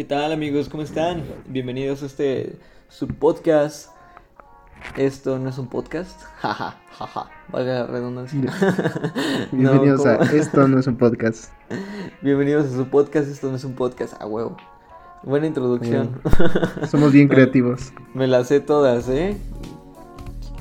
¿Qué tal amigos? ¿Cómo están? Bienvenidos a este su podcast. Esto no es un podcast. Jaja, jaja. Valga la redundancia. No, Bienvenidos a Esto no es un podcast. Bienvenidos a su podcast. Esto no es un podcast. A huevo. Buena introducción. Somos bien creativos. Me las sé todas, ¿eh?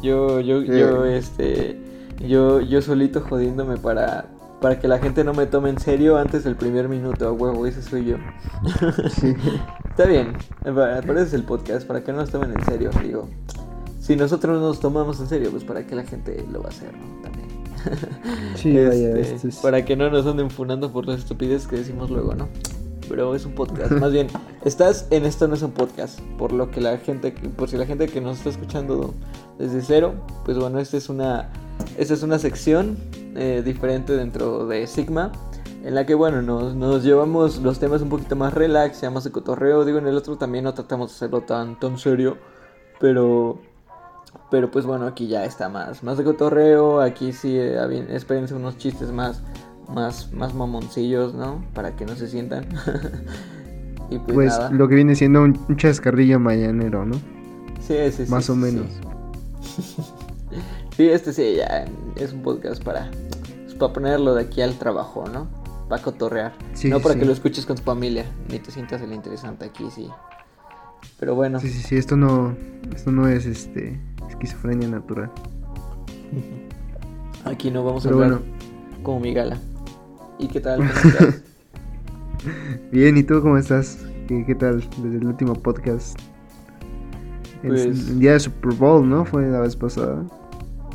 Yo, yo, yo, este. Yo, yo solito jodiéndome para para que la gente no me tome en serio antes del primer minuto, a huevo, ese soy yo. Está bien, para es el podcast, para que no nos tomen en serio, digo. Si nosotros nos tomamos en serio, pues para que la gente lo va a hacer, ¿no? También. Sí, este, Para que no nos anden funando por las estupideces que decimos luego, ¿no? Pero es un podcast. Más bien, estás en esto no es un podcast. Por lo que la gente, por si la gente que nos está escuchando desde cero, pues bueno, esta es una, esta es una sección eh, diferente dentro de Sigma. En la que, bueno, nos, nos, llevamos los temas un poquito más relax, más de cotorreo. Digo, en el otro también no tratamos de hacerlo tan, tan serio. Pero, pero pues bueno, aquí ya está más, más de cotorreo. Aquí sí, eh, espérense unos chistes más, más, más mamoncillos, ¿no? Para que no se sientan. y pues, pues lo que viene siendo un, un chascarrillo mañanero, ¿no? Sí, sí, sí. Más o menos. Sí, este sí, ya es un podcast para, pues, para ponerlo de aquí al trabajo, ¿no? Para cotorrear. no para que lo escuches con tu familia, ni te sientas el interesante aquí, sí. Pero bueno. Sí, sí, sí, esto no, esto no es este esquizofrenia natural. Aquí no vamos a hablar como mi gala. ¿Y qué tal? Bien, ¿y tú cómo estás? ¿Qué, tal desde el último podcast? Pues... el día de Super Bowl, ¿no? Fue la vez pasada.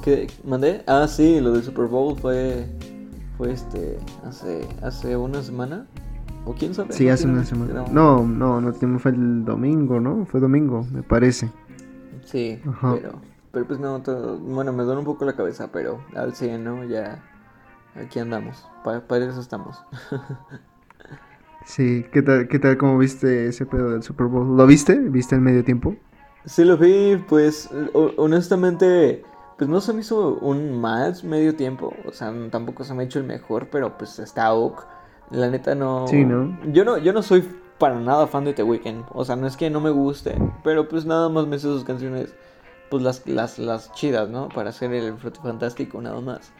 ¿Qué mandé? Ah, sí, lo del Super Bowl fue fue este hace hace una semana o quién sabe. Sí, hace una semana. No, no, no fue el domingo, ¿no? Fue domingo, me parece. Sí, pero pero pues no, bueno, me duele un poco la cabeza, pero al 100, ¿no? Ya aquí andamos. Para, eso estamos. sí, ¿qué tal qué tal cómo viste ese pedo del Super Bowl? ¿Lo viste? ¿Viste el medio tiempo? Sí lo vi, pues honestamente pues no se me hizo un más medio tiempo, o sea, tampoco se me ha hecho el mejor, pero pues está ok. La neta no. Sí, ¿no? Yo no, yo no soy para nada fan de The Weeknd, o sea, no es que no me guste, pero pues nada más me sé sus canciones, pues las, las, las chidas, ¿no? Para hacer el fruto fantástico, nada más.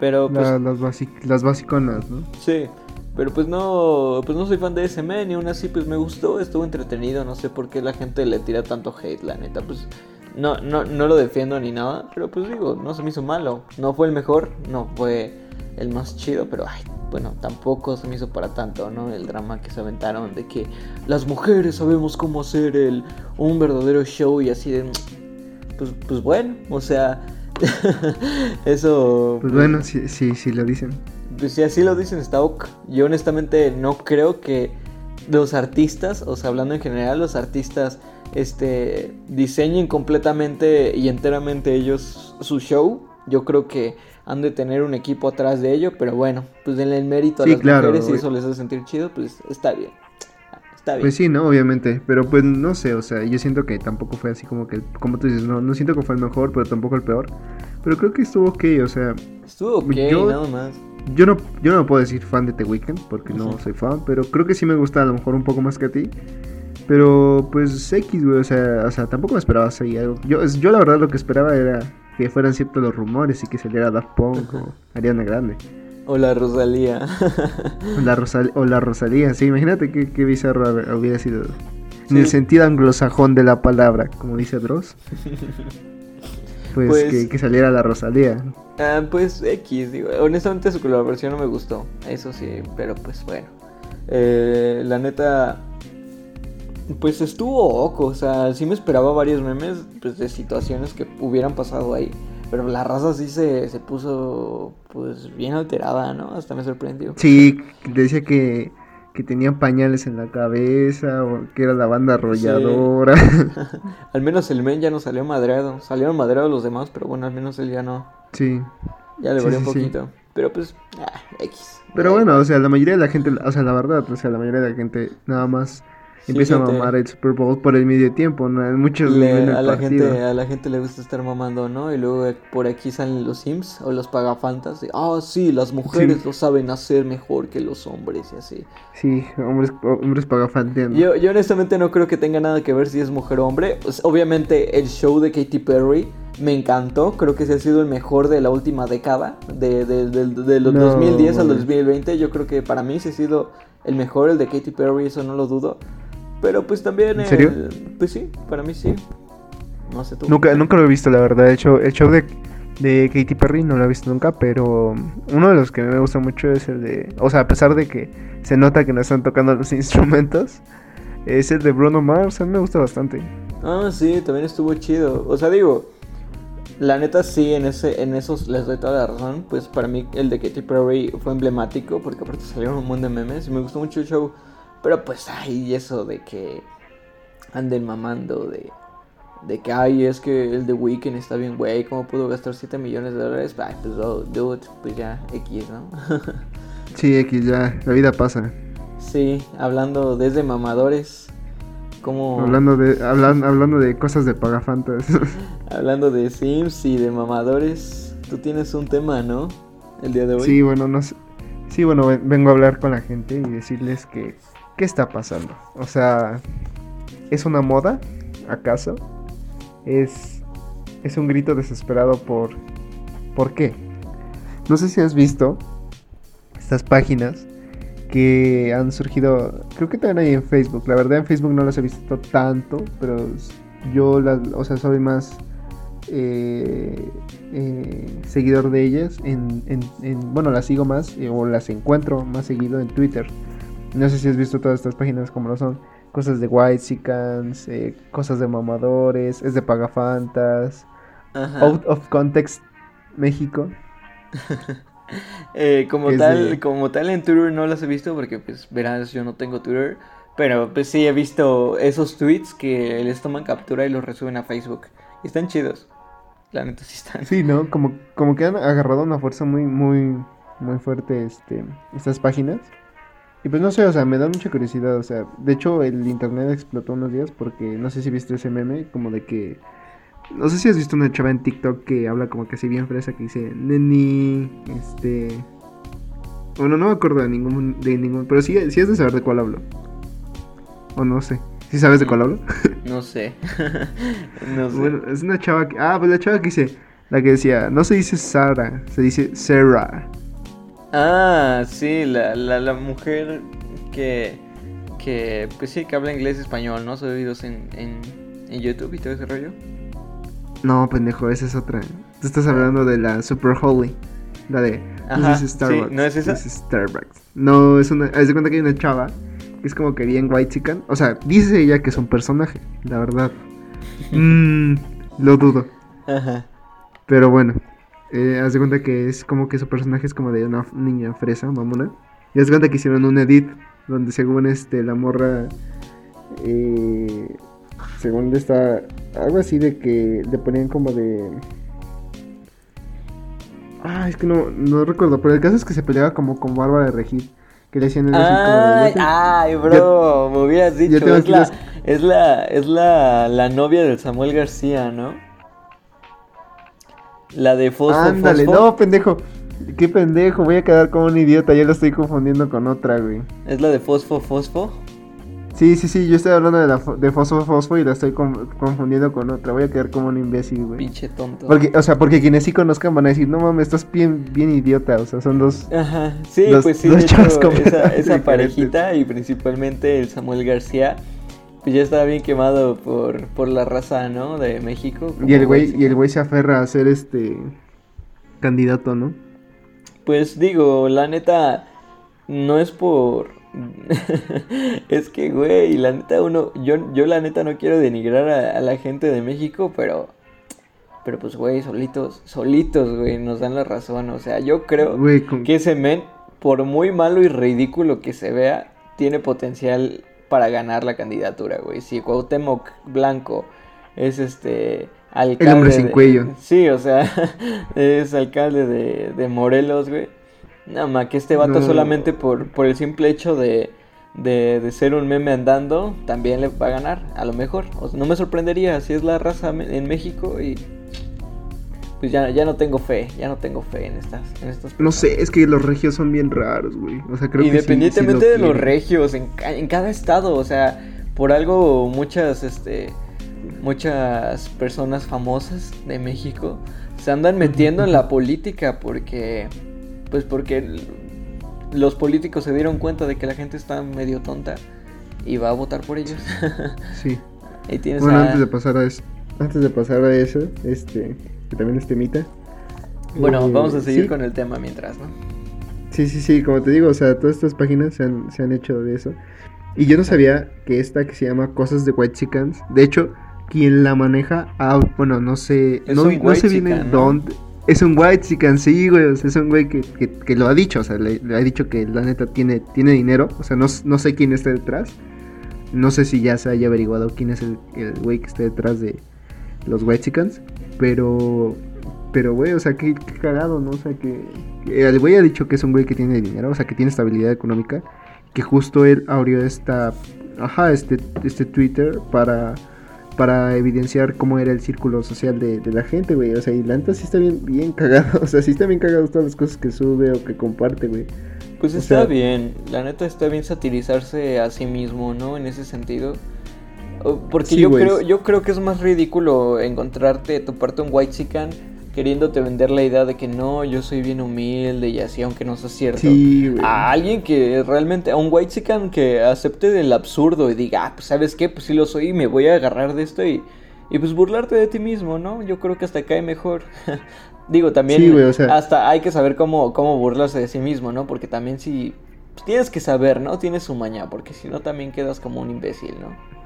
Pero pues. las, basic, las basiconas, ¿no? Sí. Pero pues no, pues no soy fan de ese man y aún así pues me gustó, estuvo entretenido, no sé por qué la gente le tira tanto hate, la neta, pues no, no, no lo defiendo ni nada, pero pues digo, no se me hizo malo. No fue el mejor, no fue el más chido, pero ay, bueno, tampoco se me hizo para tanto, ¿no? El drama que se aventaron de que las mujeres sabemos cómo hacer el, un verdadero show y así de... Pues, pues bueno, o sea, eso... Pues bueno, sí, sí, sí lo dicen. Pues si así lo dicen está ok. Yo honestamente no creo que los artistas, o sea, hablando en general, los artistas este, diseñen completamente y enteramente ellos su show. Yo creo que han de tener un equipo atrás de ello, pero bueno, pues denle el mérito a las mujeres y eso les hace sentir chido, pues está bien. Está bien. Pues sí, ¿no? Obviamente, pero pues no sé, o sea, yo siento que tampoco fue así como que, como tú dices, no, no siento que fue el mejor, pero tampoco el peor. Pero creo que estuvo ok, o sea... Estuvo ok, nada más. Yo no, yo no puedo decir fan de The Weeknd, porque no soy fan, pero creo que sí me gusta a lo mejor un poco más que a ti. Pero pues X, güey, o sea, o sea, tampoco me esperaba así algo. Yo, yo la verdad lo que esperaba era que fueran ciertos los rumores y que saliera Daft Punk o Ariana Grande. O la Rosalía. la o la Rosalía, sí, imagínate qué, qué bizarro hubiera sido. En el sentido anglosajón de la palabra, como dice Dross. Pues, pues que, saliera la Rosalía. Ah, pues X, digo, honestamente su colaboración no me gustó, eso sí, pero pues bueno. Eh, la neta, pues estuvo oco, o sea, sí me esperaba varios memes pues, de situaciones que hubieran pasado ahí. Pero la raza sí se, se puso pues bien alterada, ¿no? Hasta me sorprendió. Sí, decía que, que tenían pañales en la cabeza, o que era la banda arrolladora. al menos el men ya no salió madreado. Salieron madreados los demás, pero bueno, al menos él ya no. Sí. Ya le valió un poquito. Pero pues, ah, X. Pero bueno, o sea, la mayoría de la gente, o sea, la verdad, o sea, la mayoría de la gente nada más empieza a mamar el Super Bowl por el medio tiempo, ¿no? Muchos Le- a la partido. gente a la gente le gusta estar mamando, ¿no? Y luego eh, por aquí salen los Sims o los pagafantas. Ah, sí, las mujeres Sí. lo saben hacer mejor que los hombres y así. Sí, hombres, hombres pagafanteando. Yo, yo honestamente no creo que tenga nada que ver si es mujer o hombre. Pues, obviamente el show de Katy Perry me encantó. Creo que sí ha sido el mejor de la última década. De, de, de- de los No, 2010 al güey. 2020. Yo creo que para mí sí ha sido el mejor, el de Katy Perry, eso no lo dudo. Pero pues también... ¿En serio? el- pues sí, para mí sí. No sé tú. Nunca, nunca lo he visto, la verdad. El show, el show de, de Katy Perry no lo he visto nunca, pero uno de los que me gusta mucho es el de. O sea, a pesar de que se nota que no están tocando los instrumentos, es el de Bruno Mars. A mí me gusta bastante. Ah, sí, también estuvo chido. O sea, digo, la neta sí, en ese, en esos les doy toda la razón. Pues para mí el de Katy Perry fue emblemático porque aparte salieron un montón de memes y me gustó mucho el show. Pero pues ay, eso de que anden mamando de de que ay, es que el de Weekend está bien, güey, ¿cómo pudo gastar 7 millones de dólares? Ay, pues oh, dude, pues ya X, ¿no? Sí, X, ya, la vida pasa. sí, hablando desde mamadores, como Hablando de, hablan, hablando de cosas de pagafantas. Hablando de Sims y de mamadores, tú tienes un tema, ¿no? El día de hoy. sí, bueno, no sé. Sí, bueno, ven- vengo a hablar con la gente y decirles que. ¿Qué está pasando? O sea, ¿es una moda? ¿Acaso? ¿Es, es un grito desesperado por. ¿Por qué? No sé si has visto estas páginas que han surgido. Creo que también hay en Facebook. La verdad, en Facebook no las he visto tanto, pero yo las. O sea, soy más. eh, eh, seguidor de ellas en, en- en- bueno las sigo más eh, o las encuentro más seguido en Twitter no sé si has visto todas estas páginas como lo son cosas de white eh, cosas de mamadores es de pagafantas Ajá. out of context México Eh, como es tal, de- como tal en Twitter no las he visto porque pues verás, yo no tengo Twitter. Pero pues sí he visto esos tweets que les toman captura y los resuben a Facebook. Y están chidos. La neta sí están. sí no como como que han agarrado una fuerza muy muy muy fuerte este estas páginas y pues no sé o sea me da mucha curiosidad o sea de hecho el internet explotó unos días porque no sé si viste ese meme como de que No sé si has visto una chava en TikTok que habla como que así bien fresa que dice Neni, este. Bueno, no me acuerdo de ningún, de ningún, pero sí, sí has de saber de cuál hablo. O no sé. ¿Sí sabes de cuál hablo? No sé. no sé. Bueno, es una chava que. Ah, pues la chava que dice. La que decía, no se dice Sara, se dice Sarah. Ah, sí, la, la, la mujer que, que, pues sí, que habla inglés y español, ¿no? Sube videos en, en, en YouTube y todo ese rollo. No, pendejo, esa es otra. Tú estás hablando de la Super Holy. La de. Ajá, This is sí. ¿no es esa? This is Starbucks. No, es una. Haz de cuenta que hay una chava que es como que bien white chican. O sea, dice ella que es un personaje, la verdad. Mmm, lo dudo. Ajá. Pero bueno, eh, haz de cuenta que es como que su personaje es como de una niña fresa, mamona. Y haz de cuenta que hicieron un edit donde según este la morra, eh, según está, algo así de que le ponían como de... Ah, es que no, no recuerdo, pero el caso es que se peleaba como con Bárbara de Regil. Que le así como de, Ay, "Yo te- ay, bro, me hubieras dicho. Es la, es la, es la, la novia del Samuel García, ¿no? La de Fosfo Ándale, Fosfo. no, pendejo. Qué pendejo, voy a quedar como un idiota, ya lo estoy confundiendo con otra, güey. Es la de Fosfo Fosfo. Sí, sí, sí, yo estoy hablando de, la fo- de Fosfo Fosfo y la estoy con- confundiendo con otra. Voy a quedar como un imbécil, güey. Pinche tonto. Porque, o sea, porque quienes sí conozcan van a decir, no mames, estás bien, bien idiota. O sea, son dos. Ajá, sí, pues sí, de hecho, esa, esa parejita y principalmente el Samuel García, pues ya estaba bien quemado por, por la raza, ¿no? De México. Y el güey, y el güey se aferra a ser este candidato, ¿no? Pues digo, la neta, no es por... es que, güey, la neta uno, yo, yo la neta no quiero denigrar a, a la gente de México, pero... Pero pues, güey, solitos, solitos, güey, nos dan la razón. O sea, yo creo con- que ese men, por muy malo y ridículo que se vea, tiene potencial para ganar la candidatura, güey. Si Cuauhtémoc Blanco es este alcalde El hombre sin de- cuello. Sí, o sea, es alcalde de, de Morelos, güey. Nada más que este vato No. solamente por, por el simple hecho de, de, de, ser un meme andando, también le va a ganar, a lo mejor. O sea, no me sorprendería si es la raza en México y pues ya, ya no tengo fe, ya no tengo fe en estas, en estas No sé, es que los regios son bien raros, güey. O sea, creo Independientemente de los regios, en, en, cada estado, o sea, por algo muchas, este, muchas personas famosas de México se andan metiendo en la política porque, pues porque los políticos se dieron cuenta de que la gente está medio tonta y va a votar por ellos. sí. bueno, antes de pasar a eso, antes de pasar a eso, este que también es temita. Bueno, eh, vamos a seguir con el tema mientras, ¿no? Sí, sí, sí, como te digo, o sea, todas estas páginas se han, se han hecho de eso. Y yo no sabía que esta que se llama Cosas de White Chickens, de hecho, quien la maneja, ah, bueno, no sé, no, no sé bien dónde. Es un white chicken, sí, güey. O sea, es un güey que, que, lo ha dicho. O sea, le, ha dicho que la neta tiene, tiene dinero. O sea, no, no sé quién está detrás. No sé si ya se haya averiguado quién es el, el güey que está detrás de los white chickens. Pero, pero, güey, o sea, qué, cagado, ¿no? O sea, que, el güey ha dicho que es un güey que tiene dinero, o sea, que tiene estabilidad económica, que justo él abrió esta, ajá, este, este Twitter para, para evidenciar cómo era el círculo social de, la gente, güey. O sea, y la neta sí está bien, bien cagado, o sea, sí está bien cagado todas las cosas que sube o que comparte, güey. Pues está bien, la neta está bien satirizarse a sí mismo, ¿no? En ese sentido. Porque yo creo, yo creo que es más ridículo encontrarte, toparte un white chican queriéndote vender la idea de que no, yo soy bien humilde y así, aunque no sea cierto. a alguien que realmente, a un white chican que acepte del absurdo y diga, ah, pues sabes qué, pues sí lo soy y me voy a agarrar de esto y, y pues burlarte de ti mismo, ¿no? Yo creo que hasta cae mejor. Digo, también hasta hay que saber cómo, cómo burlarse de sí mismo, ¿no? Porque también si pues tienes que saber, ¿no? Tienes su maña, porque si no también quedas como un imbécil, ¿no?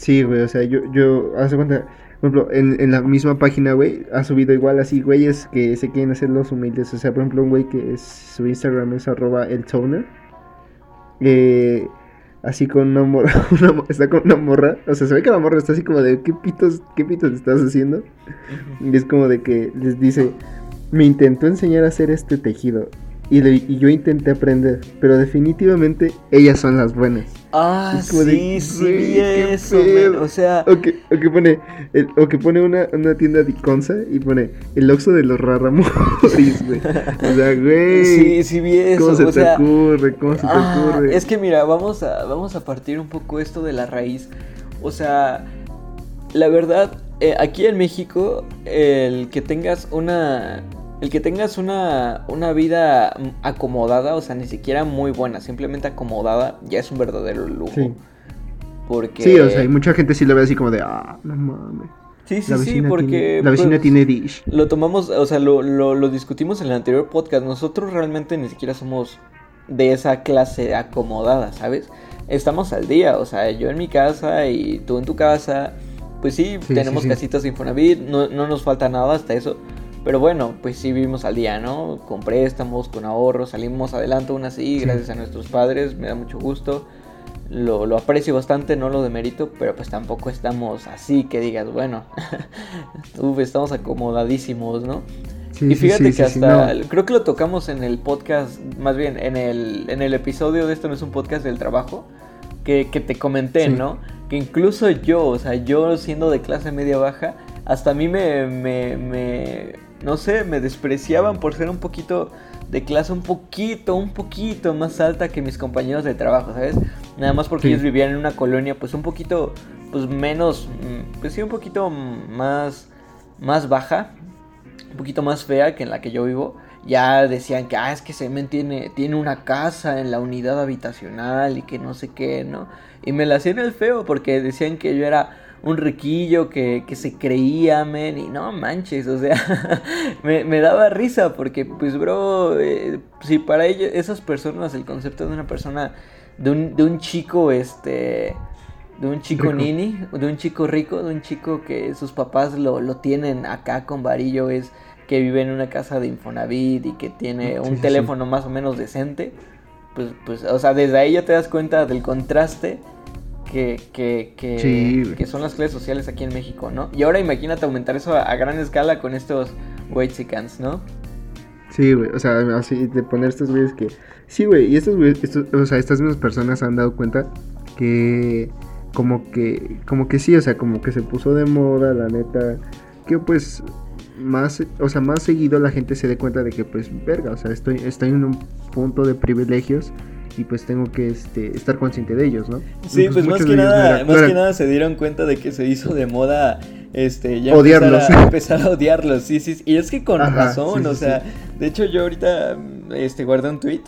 Sí, güey, o sea, yo, yo, hace cuenta, por ejemplo, en, en la misma página, güey, ha subido igual así güeyes que se quieren hacer los humildes. O sea, por ejemplo, un güey que es, su Instagram es arroba el toner. Eh, así con una morra, está con una morra, o sea, se ve que la morra está así como de, ¿qué pitos, qué pitos estás haciendo? Y es como de que les dice, me intentó enseñar a hacer este tejido y, yo intenté aprender, pero definitivamente ellas son las buenas. Ah, sí, sí, eso, o sea... O que, o que pone, o que pone una, una tienda de Iconza y pone el Oxxo de los Raramoris, güey. O sea, güey. Sí, sí vi eso. ¿Cómo se te ocurre? ¿Cómo se te ah, ocurre? Es que mira, vamos a, vamos a partir un poco esto de la raíz. O sea, la verdad, eh, aquí en México, el que tengas una el que tengas una, una vida acomodada, o sea, ni siquiera muy buena, simplemente acomodada, ya es un verdadero lujo. Sí. Porque... Sí, o sea, hay mucha gente sí lo ve así como de, ah, no mames. Sí, sí, sí, porque... la vecina pues, tiene dish. Lo tomamos, o sea, lo, lo, lo discutimos en el anterior podcast. Nosotros realmente ni siquiera somos de esa clase acomodada, ¿sabes? Estamos al día, o sea, yo en mi casa y tú en tu casa. Pues sí, tenemos casitas de Infonavit, no, no nos falta nada hasta eso. Pero bueno, pues sí vivimos al día, ¿no? Con préstamos, con ahorros, salimos adelante aún así, gracias a nuestros padres, me da mucho gusto. Lo, lo, aprecio bastante, no lo demerito, pero pues tampoco estamos así que digas, bueno, estamos acomodadísimos, ¿no? y fíjate que hasta, creo que lo tocamos en el podcast, más bien en el, en el episodio de esto no es un podcast del trabajo, que, que te comenté, ¿no? Que incluso yo, o sea, yo siendo de clase media baja, hasta a mí me, me, me no sé, me despreciaban por ser un poquito de clase un poquito, un poquito más alta que mis compañeros de trabajo, ¿sabes? Nada más porque ellos vivían en una colonia pues un poquito, pues menos, pues sí, un poquito más, más baja, un poquito más fea que en la que yo vivo. Ya decían que, ah, es que Semen tiene, tiene una casa en la unidad habitacional y que no sé qué, ¿no? Y me la hacían el feo porque decían que yo era un riquillo que, que se creía, men, y no manches, o sea, me, me, daba risa porque, pues, bro, eh, si para ellos, esas personas, el concepto de una persona, de un, de un chico, este, de un chico nini, de un chico rico, de un chico que sus papás lo, lo tienen acá con varillo, es que vive en una casa de Infonavit y que tiene un teléfono más o menos decente, pues, pues, o sea, desde ahí ya te das cuenta del contraste que, que, que, son las clases sociales aquí en México, ¿no? Y ahora imagínate aumentar eso a, gran escala con estos white chickens, ¿no? Sí, güey, o sea, así de poner estos güeyes que... Sí, güey, y estos güeyes, o sea, estas mismas personas han dado cuenta que como que, como que sí, o sea, como que se puso de moda, la neta, que pues más, o sea, más seguido la gente se dé cuenta de que pues, verga, o sea, estoy, estoy en un punto de privilegios y pues tengo que este, estar consciente de ellos, ¿no? Sí, pues, más que nada, más que nada se dieron cuenta de que se hizo de moda este, ya odiarlos. Empezar a, empezar a odiarlos, sí, sí, y es que con razón, o sea, de hecho yo ahorita este, guardé un tweet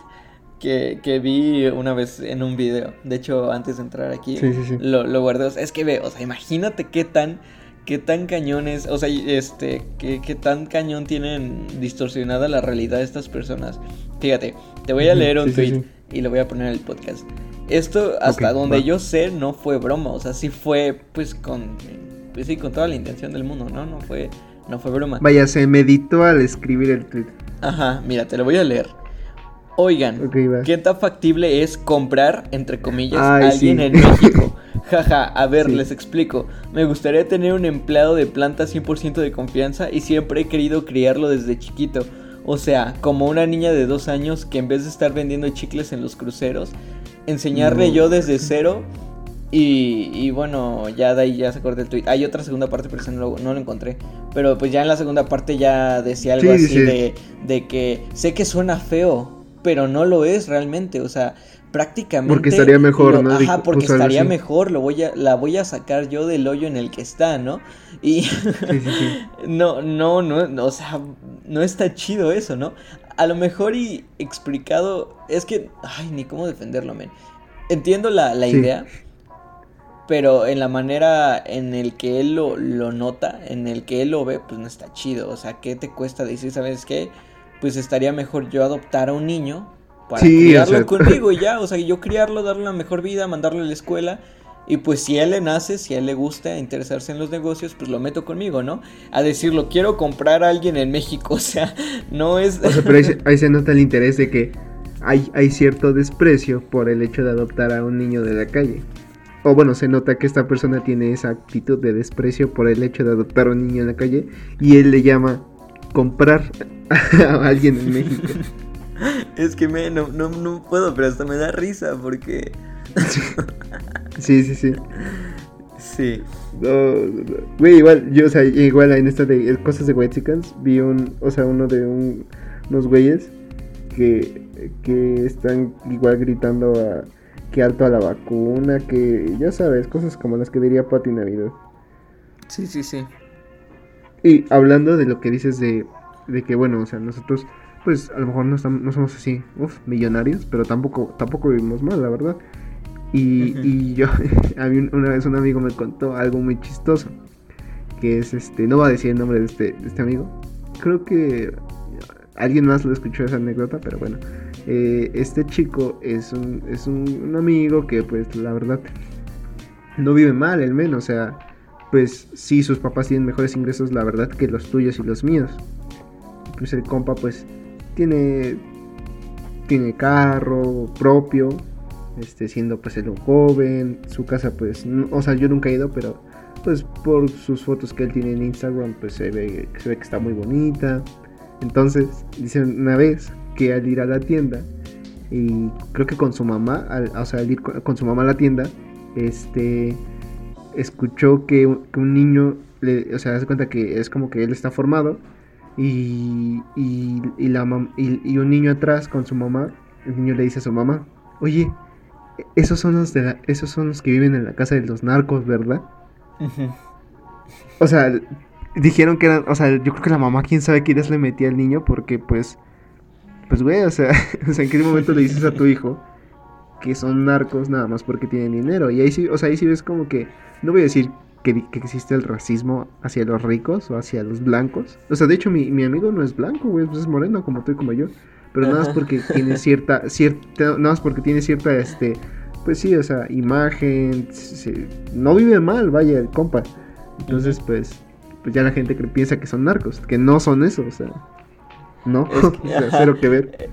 que, que, vi una vez en un video, de hecho antes de entrar aquí, lo, lo guardé, o sea, es que ve, o sea, imagínate qué tan qué tan cañones, o sea, este, qué, qué, tan cañón tienen distorsionada la realidad de estas personas. Fíjate, te voy a leer un tweet y lo voy a poner en el podcast. Esto, hasta donde yo sé, no fue broma, o sea, sí fue, pues, con, pues sí, con toda la intención del mundo, ¿no? No fue, no fue broma. Vaya, se meditó al escribir el tweet. Ajá, mira, te lo voy a leer. Oigan, ¿qué tan factible es comprar, entre comillas, a alguien en México? Jaja, a ver, les explico. Me gustaría tener un empleado de planta 100% de confianza y siempre he querido criarlo desde chiquito. O sea, como una niña de dos años que en vez de estar vendiendo chicles en los cruceros, enseñarle yo desde cero y, bueno, ya de ahí ya se corta el tweet. Hay otra segunda parte, pero no lo, no lo encontré. Pero pues ya en la segunda parte ya decía algo así De, de que sé que suena feo, pero no lo es realmente, o sea, prácticamente porque estaría mejor, ¿no? Ajá, porque estaría mejor, lo voy a la voy a sacar yo del hoyo en el que está, ¿no? Y no, no, no, o sea, no está chido eso, ¿no? A lo mejor y explicado es que ay, ni cómo defenderlo, men. Entiendo la, la idea, pero en la manera en el que él lo, lo nota, en el que él lo ve, pues no está chido, o sea, ¿qué te cuesta decir, sabes qué? pues estaría mejor yo adoptar a un niño para criarlo conmigo y ya, o sea, yo criarlo, darle la mejor vida, mandarlo a la escuela. Y pues si a él le nace, si a él le gusta interesarse en los negocios, pues lo meto conmigo, ¿no? A decirlo, quiero comprar a alguien en México, o sea, no es... O sea, pero ahí se, nota el interés de que hay, hay cierto desprecio por el hecho de adoptar a un niño de la calle. O bueno, se nota que esta persona tiene esa actitud de desprecio por el hecho de adoptar a un niño en la calle y él le llama comprar a alguien en México. Es que me, no, no, puedo, pero hasta me da risa porque... sí, sí, sí. Sí. Güey, igual, yo, o sea, igual en esta de cosas de Chickens, vi un, o sea, uno de un, unos güeyes que, que están igual gritando a que alto a la vacuna, que ya sabes, cosas como las que diría Pati Navidad. Sí, sí, sí. Y hablando de lo que dices de, de que, bueno, o sea, nosotros, pues a lo mejor no, estamos, no somos así, uff, millonarios, pero tampoco, tampoco vivimos mal, la verdad. Y, y yo, a mí una vez un amigo me contó algo muy chistoso, que es este, no voy a decir el nombre de este, de este amigo, creo que alguien más lo escuchó esa anécdota, pero bueno, eh, este chico es, un, es un, un amigo que pues la verdad no vive mal, el menos, o sea pues sí, sus papás tienen mejores ingresos, la verdad, que los tuyos y los míos. Pues el compa, pues, tiene, tiene carro propio, este, siendo pues el joven, su casa, pues, o sea, yo nunca he ido, pero pues por sus fotos que él tiene en Instagram, pues se ve, se ve que está muy bonita. Entonces, dice una vez que al ir a la tienda, y creo que con su mamá, o sea, al ir con su mamá a la tienda, este escuchó que, un niño, le, o sea, hace cuenta que es como que él está formado y, y, y la y, un niño atrás con su mamá, el niño le dice a su mamá, oye, esos son los de esos son los que viven en la casa de los narcos, ¿verdad? O sea, dijeron que eran, o sea, yo creo que la mamá, quién sabe quiénes le metía al niño, porque pues, pues güey, o sea, o sea, ¿en qué momento le dices a tu hijo que son narcos nada más porque tienen dinero? Y ahí sí, o sea, ahí sí ves como que no voy a decir que, existe el racismo hacia los ricos o hacia los blancos. O sea, de hecho, mi, amigo no es blanco, güey, pues es moreno como tú y como yo. Pero nada más porque tiene cierta, cierta, nada más porque tiene cierta, este, pues sí, o sea, imagen, no vive mal, vaya, el compa. Entonces, pues, pues ya la gente piensa que son narcos, que no son eso, o sea, no, cero que ver.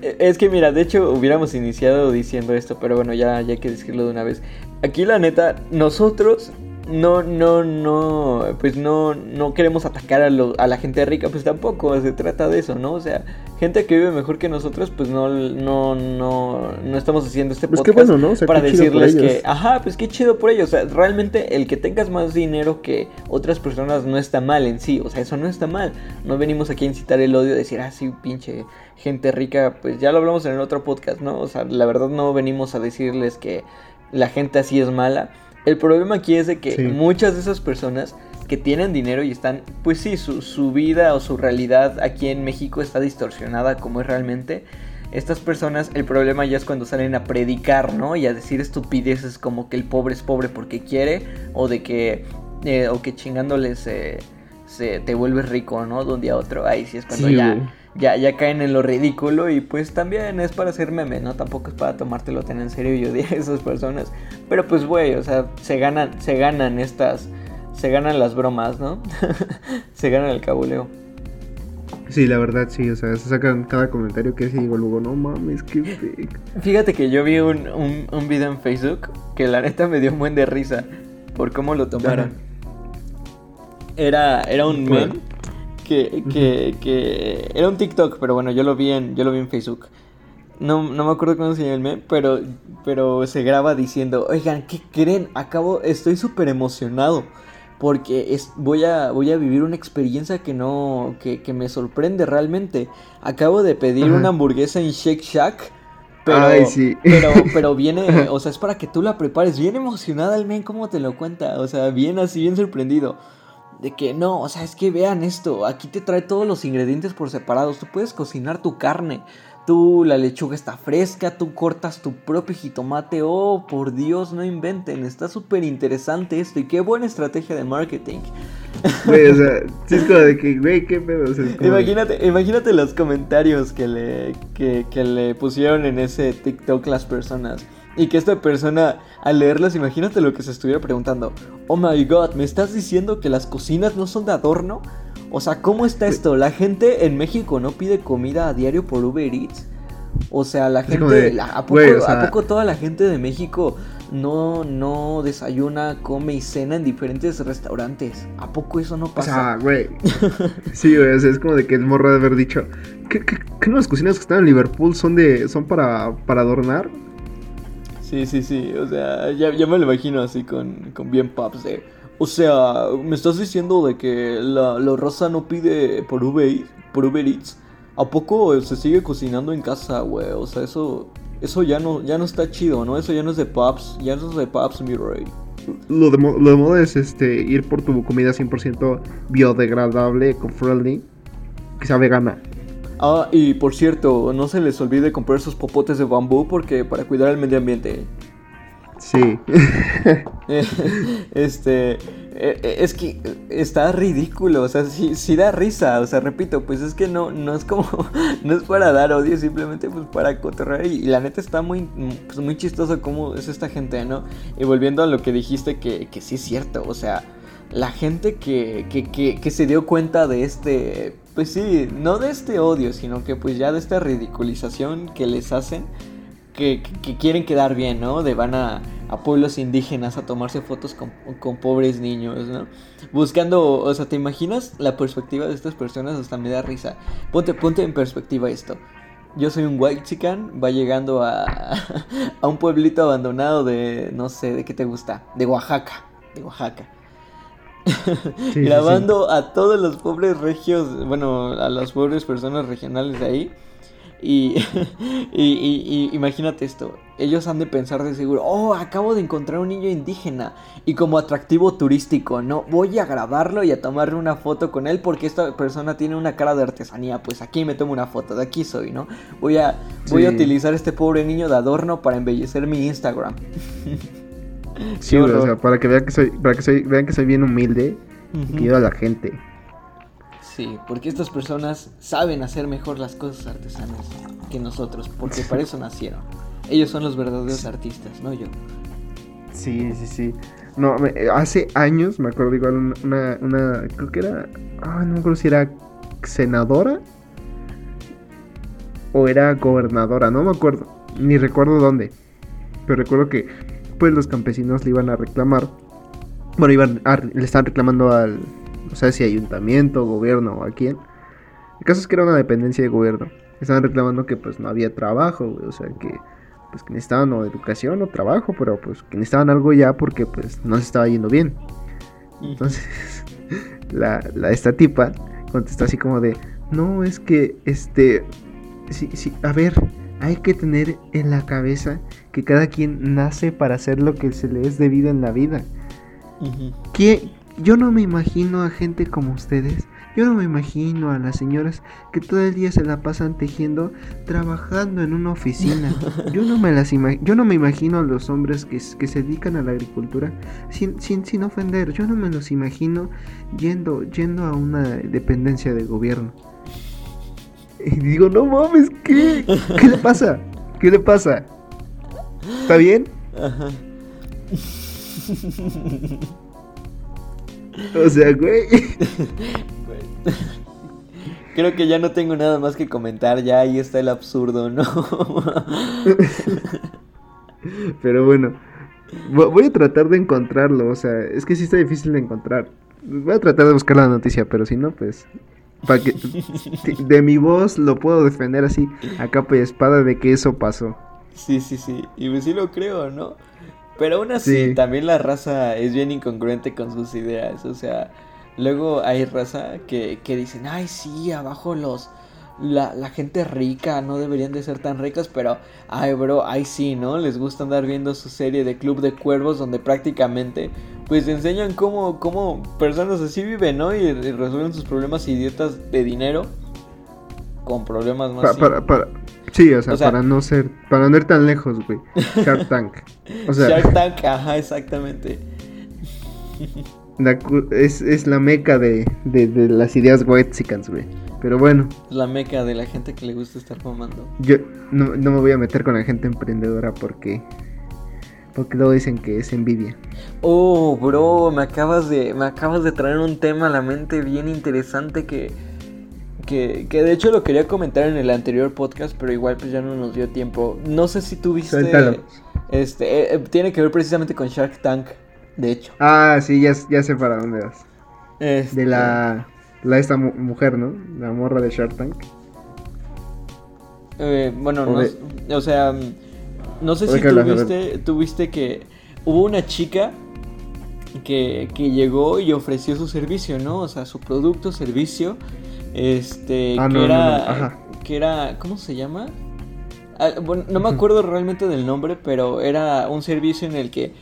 Es que mira, de hecho hubiéramos iniciado diciendo esto, pero bueno, ya, ya hay que decirlo de una vez. Aquí la neta, nosotros no, no, no, pues no, no queremos atacar a, lo, a la gente rica, pues tampoco se trata de eso, ¿no? O sea, gente que vive mejor que nosotros, pues no, no, no, no estamos haciendo este Pues podcast qué bueno, ¿no? O sea, para decirles que, ajá, pues qué chido por ellos. O sea, realmente el que tengas más dinero que otras personas no está mal en sí. O sea, eso no está mal. No venimos aquí a incitar el odio, decir, ah, sí, pinche gente rica. Pues ya lo hablamos en el otro podcast, ¿no? O sea, la verdad no venimos a decirles que la gente así es mala. El problema aquí es de que Sí. muchas de esas personas que tienen dinero y están, pues sí, su, su vida o su realidad aquí en México está distorsionada como es realmente. Estas personas, el problema ya es cuando salen a predicar, ¿no? Y a decir estupideces como que el pobre es pobre porque quiere, o de que, eh, o que chingándoles eh, se te vuelves rico, ¿no? De un día a otro. Ahí sí es cuando Sí, ya. Ya, ya caen en lo ridículo y pues también es para hacer meme, ¿no? Tampoco es para tomártelo tan en serio y odiar a esas personas. Pero pues, güey, o sea, se ganan, se ganan estas, se ganan las bromas, ¿no? se ganan el cabuleo. Sí, la verdad, sí, o sea, se sacan cada comentario que sí digo luego, no mames, qué fake. Fíjate que yo vi un, un, un video en Facebook que la neta me dio un buen de risa por cómo lo tomaron. Era, era un meme que, que, que era un TikTok, pero bueno, yo lo vi en, yo lo vi en Facebook. No, no me acuerdo cómo se llama el meme, pero, pero se graba diciendo, oigan, ¿qué creen? Acabo, estoy súper emocionado. Porque es, voy, a, voy a vivir una experiencia que no. Que, que me sorprende realmente. Acabo de pedir Ajá. una hamburguesa en Shake Shack. Pero, Ay, sí. pero, pero viene, o sea, es para que tú la prepares. Bien emocionada el men, cómo te lo cuenta. O sea, bien así, bien sorprendido. De que no, o sea, es que vean esto. Aquí te trae todos los ingredientes por separados. Tú puedes cocinar tu carne. Tú, la lechuga está fresca. Tú cortas tu propio jitomate. Oh, por Dios, no inventen. Está súper interesante esto. Y qué buena estrategia de marketing. Güey, o sea, sí es como de que, güey, qué pedo. O sea, es como de- Imagínate, imagínate los comentarios que le, que, que le pusieron en ese TikTok las personas. Y que esta persona, al leerlas, imagínate lo que se estuviera preguntando. Oh my god, ¿me estás diciendo que las cocinas no son de adorno? O sea, ¿cómo está esto? ¿La gente en México no pide comida a diario por Uber Eats? O sea, la gente, de, la- ¿a, poco, güey, o sea- ¿a poco toda la gente de México no, no desayuna, come y cena en diferentes restaurantes? ¿A poco eso no O pasa? sea, güey. Sí, güey, o sea, es como de que es morra de haber dicho. ¿Qué, qué, qué no las cocinas que están en Liverpool son de. son para, para adornar? Sí, sí, sí, o sea, ya, ya me lo imagino así con, con bien paps de... O sea, ¿me estás diciendo de que la, la raza no pide por Uber, por Uber Eats? ¿A poco se sigue cocinando en casa, güey? O sea, eso eso ya no ya no está chido, ¿no? Eso ya no es de paps, ya no es de paps, mi rey. Lo de, lo de moda es este ir por tu comida 100% biodegradable, eco-friendly, que sea vegana. Ah, y por cierto, no se les olvide comprar sus popotes de bambú porque para cuidar el medio ambiente. Sí. Este, eh, eh, es que está ridículo, o sea, sí, sí da risa, o sea, repito, pues es que no, no es como, no es para dar odio, simplemente pues para cotorrear y, y la neta está muy, pues, muy chistoso cómo es esta gente, ¿no? Y volviendo a lo que dijiste que, que sí es cierto, o sea, la gente que, que, que, se dio cuenta de este, pues sí, no de este odio, sino que pues ya de esta ridiculización que les hacen que quieren quedar bien, ¿no? De van a, a pueblos indígenas a tomarse fotos con, con pobres niños, ¿no? Buscando, o sea, ¿te imaginas la perspectiva de estas personas? Hasta me da risa. Ponte, ponte en perspectiva esto. Yo soy un white chican, va llegando a, a un pueblito abandonado de, no sé, ¿de qué te gusta? De Oaxaca, de Oaxaca. Sí, sí, grabando a todos los pobres regios, bueno, a las pobres personas regionales de ahí. Y, y, y- y imagínate esto, ellos han de pensar de seguro, oh, acabo de encontrar un niño indígena y como atractivo turístico, no, voy a grabarlo y a tomarle una foto con él porque esta persona tiene una cara de artesanía, pues aquí me tomo una foto, de aquí soy, ¿no? Voy a, voy a utilizar este pobre niño de adorno para embellecer mi Instagram. Sí, güey, o sea, para que vean que soy, para que soy, vean que soy bien humilde y que a la gente. Sí, porque estas personas saben hacer mejor las cosas artesanas que nosotros, porque para eso nacieron. Ellos son los verdaderos artistas, no yo. Sí, sí, sí. No, me- eh, hace años me acuerdo igual una, una, una- creo que era, ah, no me acuerdo si era senadora o era gobernadora, no me acuerdo, ni recuerdo dónde. Pero recuerdo que pues los campesinos le iban a reclamar Bueno, iban le estaban reclamando al, no sé si ayuntamiento, gobierno o a quién. El caso es que era una dependencia de gobierno. Estaban reclamando que pues no había trabajo, o sea que pues que necesitaban o educación o trabajo, pero pues que necesitaban algo ya porque pues no se estaba yendo bien. Entonces, la, la esta tipa contestó así como de, no, es que este, sí, sí, a ver, hay que tener en la cabeza que cada quien nace para hacer lo que se le es debido en la vida. Que yo no me imagino a gente como ustedes. Yo no me imagino a las señoras que todo el día se la pasan tejiendo, trabajando en una oficina. Yo no me las yo no me imagino a los hombres que, que se dedican a la agricultura sin, sin, sin, ofender. Yo no me los imagino yendo, yendo a una dependencia de gobierno. Y digo, no mames, ¿qué? ¿Qué le pasa? ¿Qué le pasa? ¿Está bien? Ajá. O sea, güey. Creo que ya no tengo nada más que comentar, ya ahí está el absurdo, ¿no? Pero bueno, voy a tratar de encontrarlo, o sea, es que sí está difícil de encontrar. Voy a tratar de buscar la noticia, pero si no, pues para que de mi voz lo puedo defender así a capa y espada de que eso pasó. Sí, sí, sí, y pues sí lo creo, ¿no? Pero aún así, también la raza es bien incongruente con sus ideas. O sea, luego hay raza que, que dicen, ay, sí, abajo los... La, la, gente rica no deberían de ser tan ricas, pero, ay, bro, ay, sí, ¿no? Les gusta andar viendo su serie de Club de Cuervos donde prácticamente, pues, enseñan cómo, cómo personas así viven, ¿no? Y, resuelven sus problemas idiotas de dinero con problemas más... para, para, Sí, o sea, para no ser, para no ir tan lejos, güey. Shark Tank. O sea, Shark Tank, ajá, exactamente. es, es, la meca de, de, de las ideas whitexicans, güey. Pero bueno. La meca de la gente que le gusta estar fumando. Yo no, no me voy a meter con la gente emprendedora porque porque luego dicen que es envidia. Oh, bro, me acabas de me acabas de traer un tema a la mente bien interesante que que, de hecho lo quería comentar en el anterior podcast, pero igual pues ya no nos dio tiempo. No sé si tú viste... Este, eh, eh, tiene que ver precisamente con Shark Tank, de hecho. Ah, sí, ya, ya sé para dónde vas. Este... De la, la esta mujer, ¿no? La morra de Shark Tank. Eh, bueno, no, o sea, no sé si tuviste, tuviste que hubo una chica que, que llegó y ofreció su servicio, ¿no? O sea, su producto, servicio este, ah, que era. que era. ¿Cómo se llama? Ah, bueno, no me acuerdo realmente del nombre, pero era un servicio en el que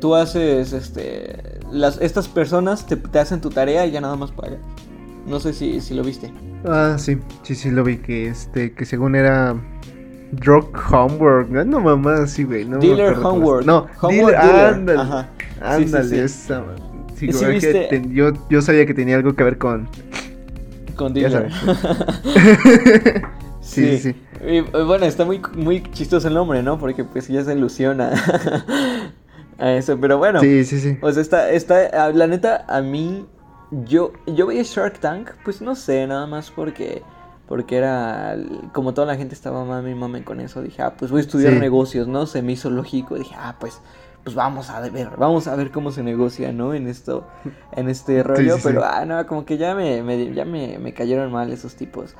tú haces. Este. Las, estas personas te, hacen tu tarea y ya nada más pagas. No sé si, si lo viste. Ah, sí, sí, sí lo vi. Que este, que según era. Drug Homework, no mamá, sí, güey. No dealer Homework. No, Homework dealer, ándale. Ajá. Ándale, esa, sí, yo, yo sabía que tenía algo que ver con con sí, sí. Y, bueno, está muy, muy chistoso el nombre, ¿no? Porque pues ya se ilusiona a eso. Pero bueno. Sí, sí, sí. Pues está, está, la neta, a mí, yo, yo veía Shark Tank, pues no sé, nada más porque porque era como toda la gente estaba mami mami con eso dije ah pues voy a estudiar negocios no se me hizo lógico dije ah pues pues vamos a ver, vamos a ver cómo se negocia, ¿no? En esto, en este rollo, pero, ah, no, como que ya me, ya me, cayeron mal esos tipos.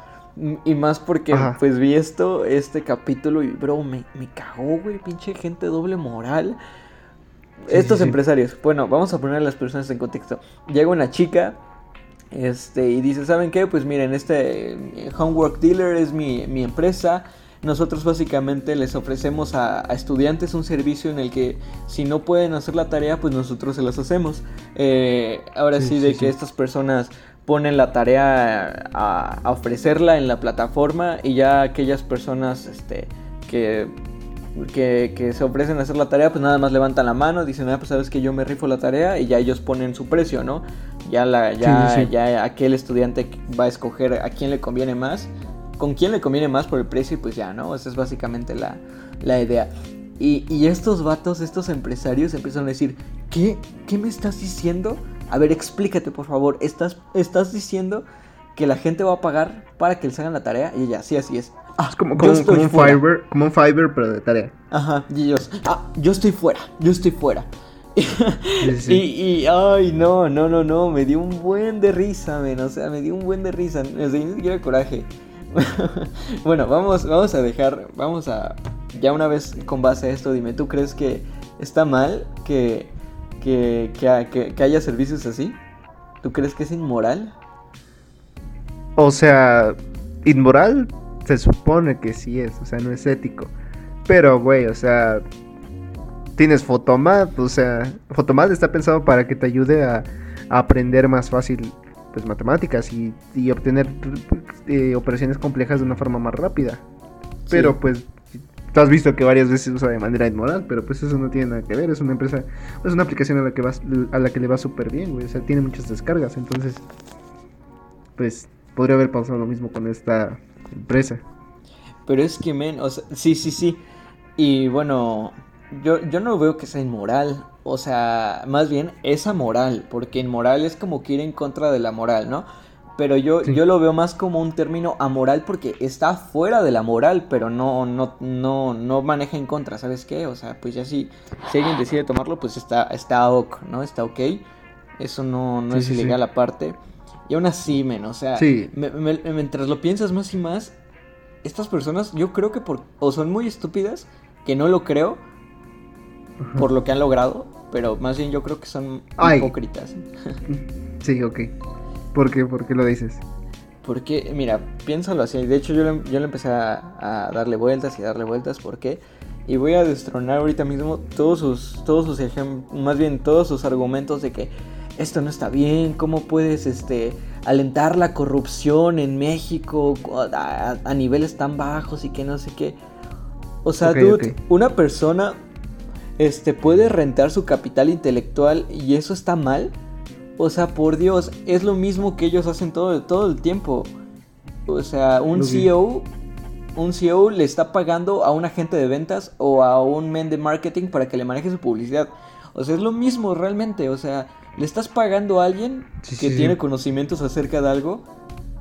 Y más porque, pues, vi esto, este capítulo y, bro, me, me cagó, güey, pinche gente doble moral. Estos empresarios, bueno, vamos a poner a las personas en contexto. Llega una chica, este, y dice, ¿saben qué? Pues miren, este eh, Homework Dealer es mi, mi empresa nosotros básicamente les ofrecemos a, estudiantes un servicio en el que si no pueden hacer la tarea, pues nosotros se las hacemos. Eh, ahora sí, de que estas personas ponen la tarea a, ofrecerla en la plataforma y ya aquellas personas este, que, que, se ofrecen a hacer la tarea, pues nada más levantan la mano, dicen, ah, pues sabes que yo me rifo la tarea y ya ellos ponen su precio, ¿no? Ya, la, ya, ya aquel estudiante va a escoger a quién le conviene más con quién le conviene más por el precio y pues ya, ¿no? Esa es básicamente la, idea. Y, estos vatos, estos empresarios empiezan a decir, ¿qué? ¿Qué me estás diciendo? A ver, explícate por favor, ¿estás, estás diciendo que la gente va a pagar para que les hagan la tarea? Y ella, sí, así es. Ah, como, como, un Fiverr, como un Fiverr, pero de tarea. Ajá, y ellos, ah, yo estoy fuera, yo estoy fuera. y, y, ay, no, no, no, no, me dio un buen de risa, men, o sea, me dio un buen de risa, me dio ni siquiera coraje. bueno, vamos, vamos a dejar, vamos a, ya una vez con base a esto, dime, ¿tú crees que está mal que, que, que, que haya servicios así? ¿Tú crees que es inmoral? O sea, inmoral se supone que sí es, o sea, no es ético. Pero, güey, o sea, tienes Photomat, o sea, Photomat está pensado para que te ayude a, aprender más fácil pues matemáticas y, obtener eh, operaciones complejas de una forma más rápida. Pero pues tú has visto que varias veces usa de manera inmoral, pero pues eso no tiene nada que ver, es una empresa, es una aplicación a la que va a la que le va súper bien, güey, o sea, tiene muchas descargas, entonces pues podría haber pasado lo mismo con esta empresa. Pero es que, men, o sea, sí, sí, sí. Y bueno, yo, yo no veo que sea inmoral. O sea, más bien es amoral, porque inmoral es como que ir en contra de la moral, ¿no? Pero yo, yo lo veo más como un término amoral porque está fuera de la moral, pero no, no, no, no maneja en contra, ¿sabes qué? O sea, pues ya si, si alguien decide tomarlo, pues está, está ok, ¿no? Está ok. Eso no, no es ilegal aparte. Y aún así, men, o sea, mientras lo piensas más y más, estas personas yo creo que por, o son muy estúpidas, que no lo creo, por lo que han logrado, pero más bien yo creo que son hipócritas. sí, ok. ¿Por qué? ¿Por qué lo dices? Porque, mira, piénsalo así. De hecho, yo le, yo le empecé a, darle vueltas y darle vueltas. ¿Por qué? Y voy a destronar ahorita mismo todos sus, todos sus ejemplos, más bien todos sus argumentos de que esto no está bien, cómo puedes este, alentar la corrupción en México a, niveles tan bajos y que no sé qué. O sea, una persona este, puede rentar su capital intelectual y eso está mal. O sea, por Dios, es lo mismo que ellos hacen todo, todo el tiempo. O sea, un CEO, un CEO le está pagando a un agente de ventas o a un men de marketing para que le maneje su publicidad. O sea, es lo mismo realmente. O sea, le estás pagando a alguien que tiene conocimientos acerca de algo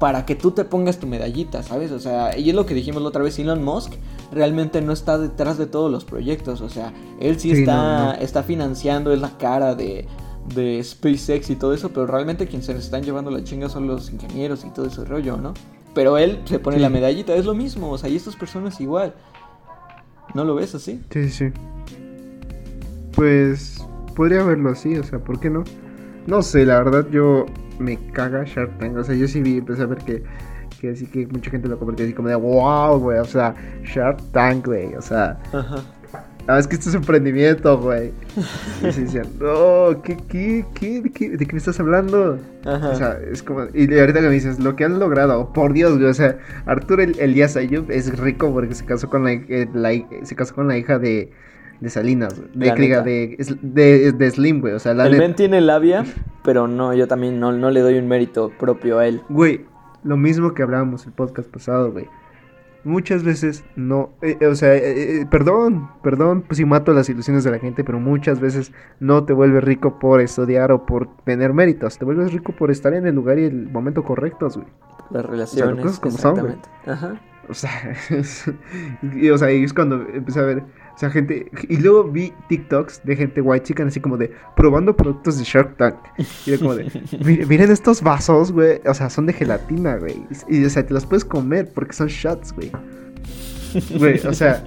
para que tú te pongas tu medallita, ¿sabes? O sea, y es lo que dijimos la otra vez, Elon Musk realmente no está detrás de todos los proyectos, o sea, él sí, está, está financiando, es la cara de, de SpaceX y todo eso, pero realmente quien se les están llevando la chinga son los ingenieros y todo ese rollo, ¿no? Pero él se pone la medallita, es lo mismo, o sea, y estas personas igual. ¿No lo ves así? Sí, sí. Pues podría verlo así, o sea, ¿por qué no? No sé, la verdad yo me caga Shark Tank. O sea, yo sí vi, empecé a ver que, que así que mucha gente lo convirtió así como de wow, güey. O sea, Shark Tank, güey. O sea. Ajá. Ah, es que esto es emprendimiento, güey. Y se decían, no, ¿qué, qué, qué, de qué, de qué me estás hablando? Ajá. O sea, es como, y ahorita que me dices, lo que han logrado, por Dios, güey, o sea, Arturo Elías Ayub es rico porque se casó con la, eh, la se casó con la hija de, de Salinas, de, de, de, de, Slim, güey. O sea, la El men tiene labia, pero no, yo también no, no le doy un mérito propio a él. Güey, lo mismo que hablábamos el podcast pasado, güey. Muchas veces no, eh, eh, o sea, eh, perdón, perdón, pues si mato las ilusiones de la gente, pero muchas veces no te vuelves rico por estudiar o por tener méritos, te vuelves rico por estar en el lugar y el momento correcto, güey. Las relaciones, o sea, como Son, Ajá. O sea, y, o sea, y es cuando empecé a ver o sea, gente. Y luego vi TikToks de gente white chican así como de probando productos de Shark Tank. Y era como de. Miren estos vasos, güey. O sea, son de gelatina, güey. Y, o sea, te los puedes comer porque son shots, güey. Güey, o sea.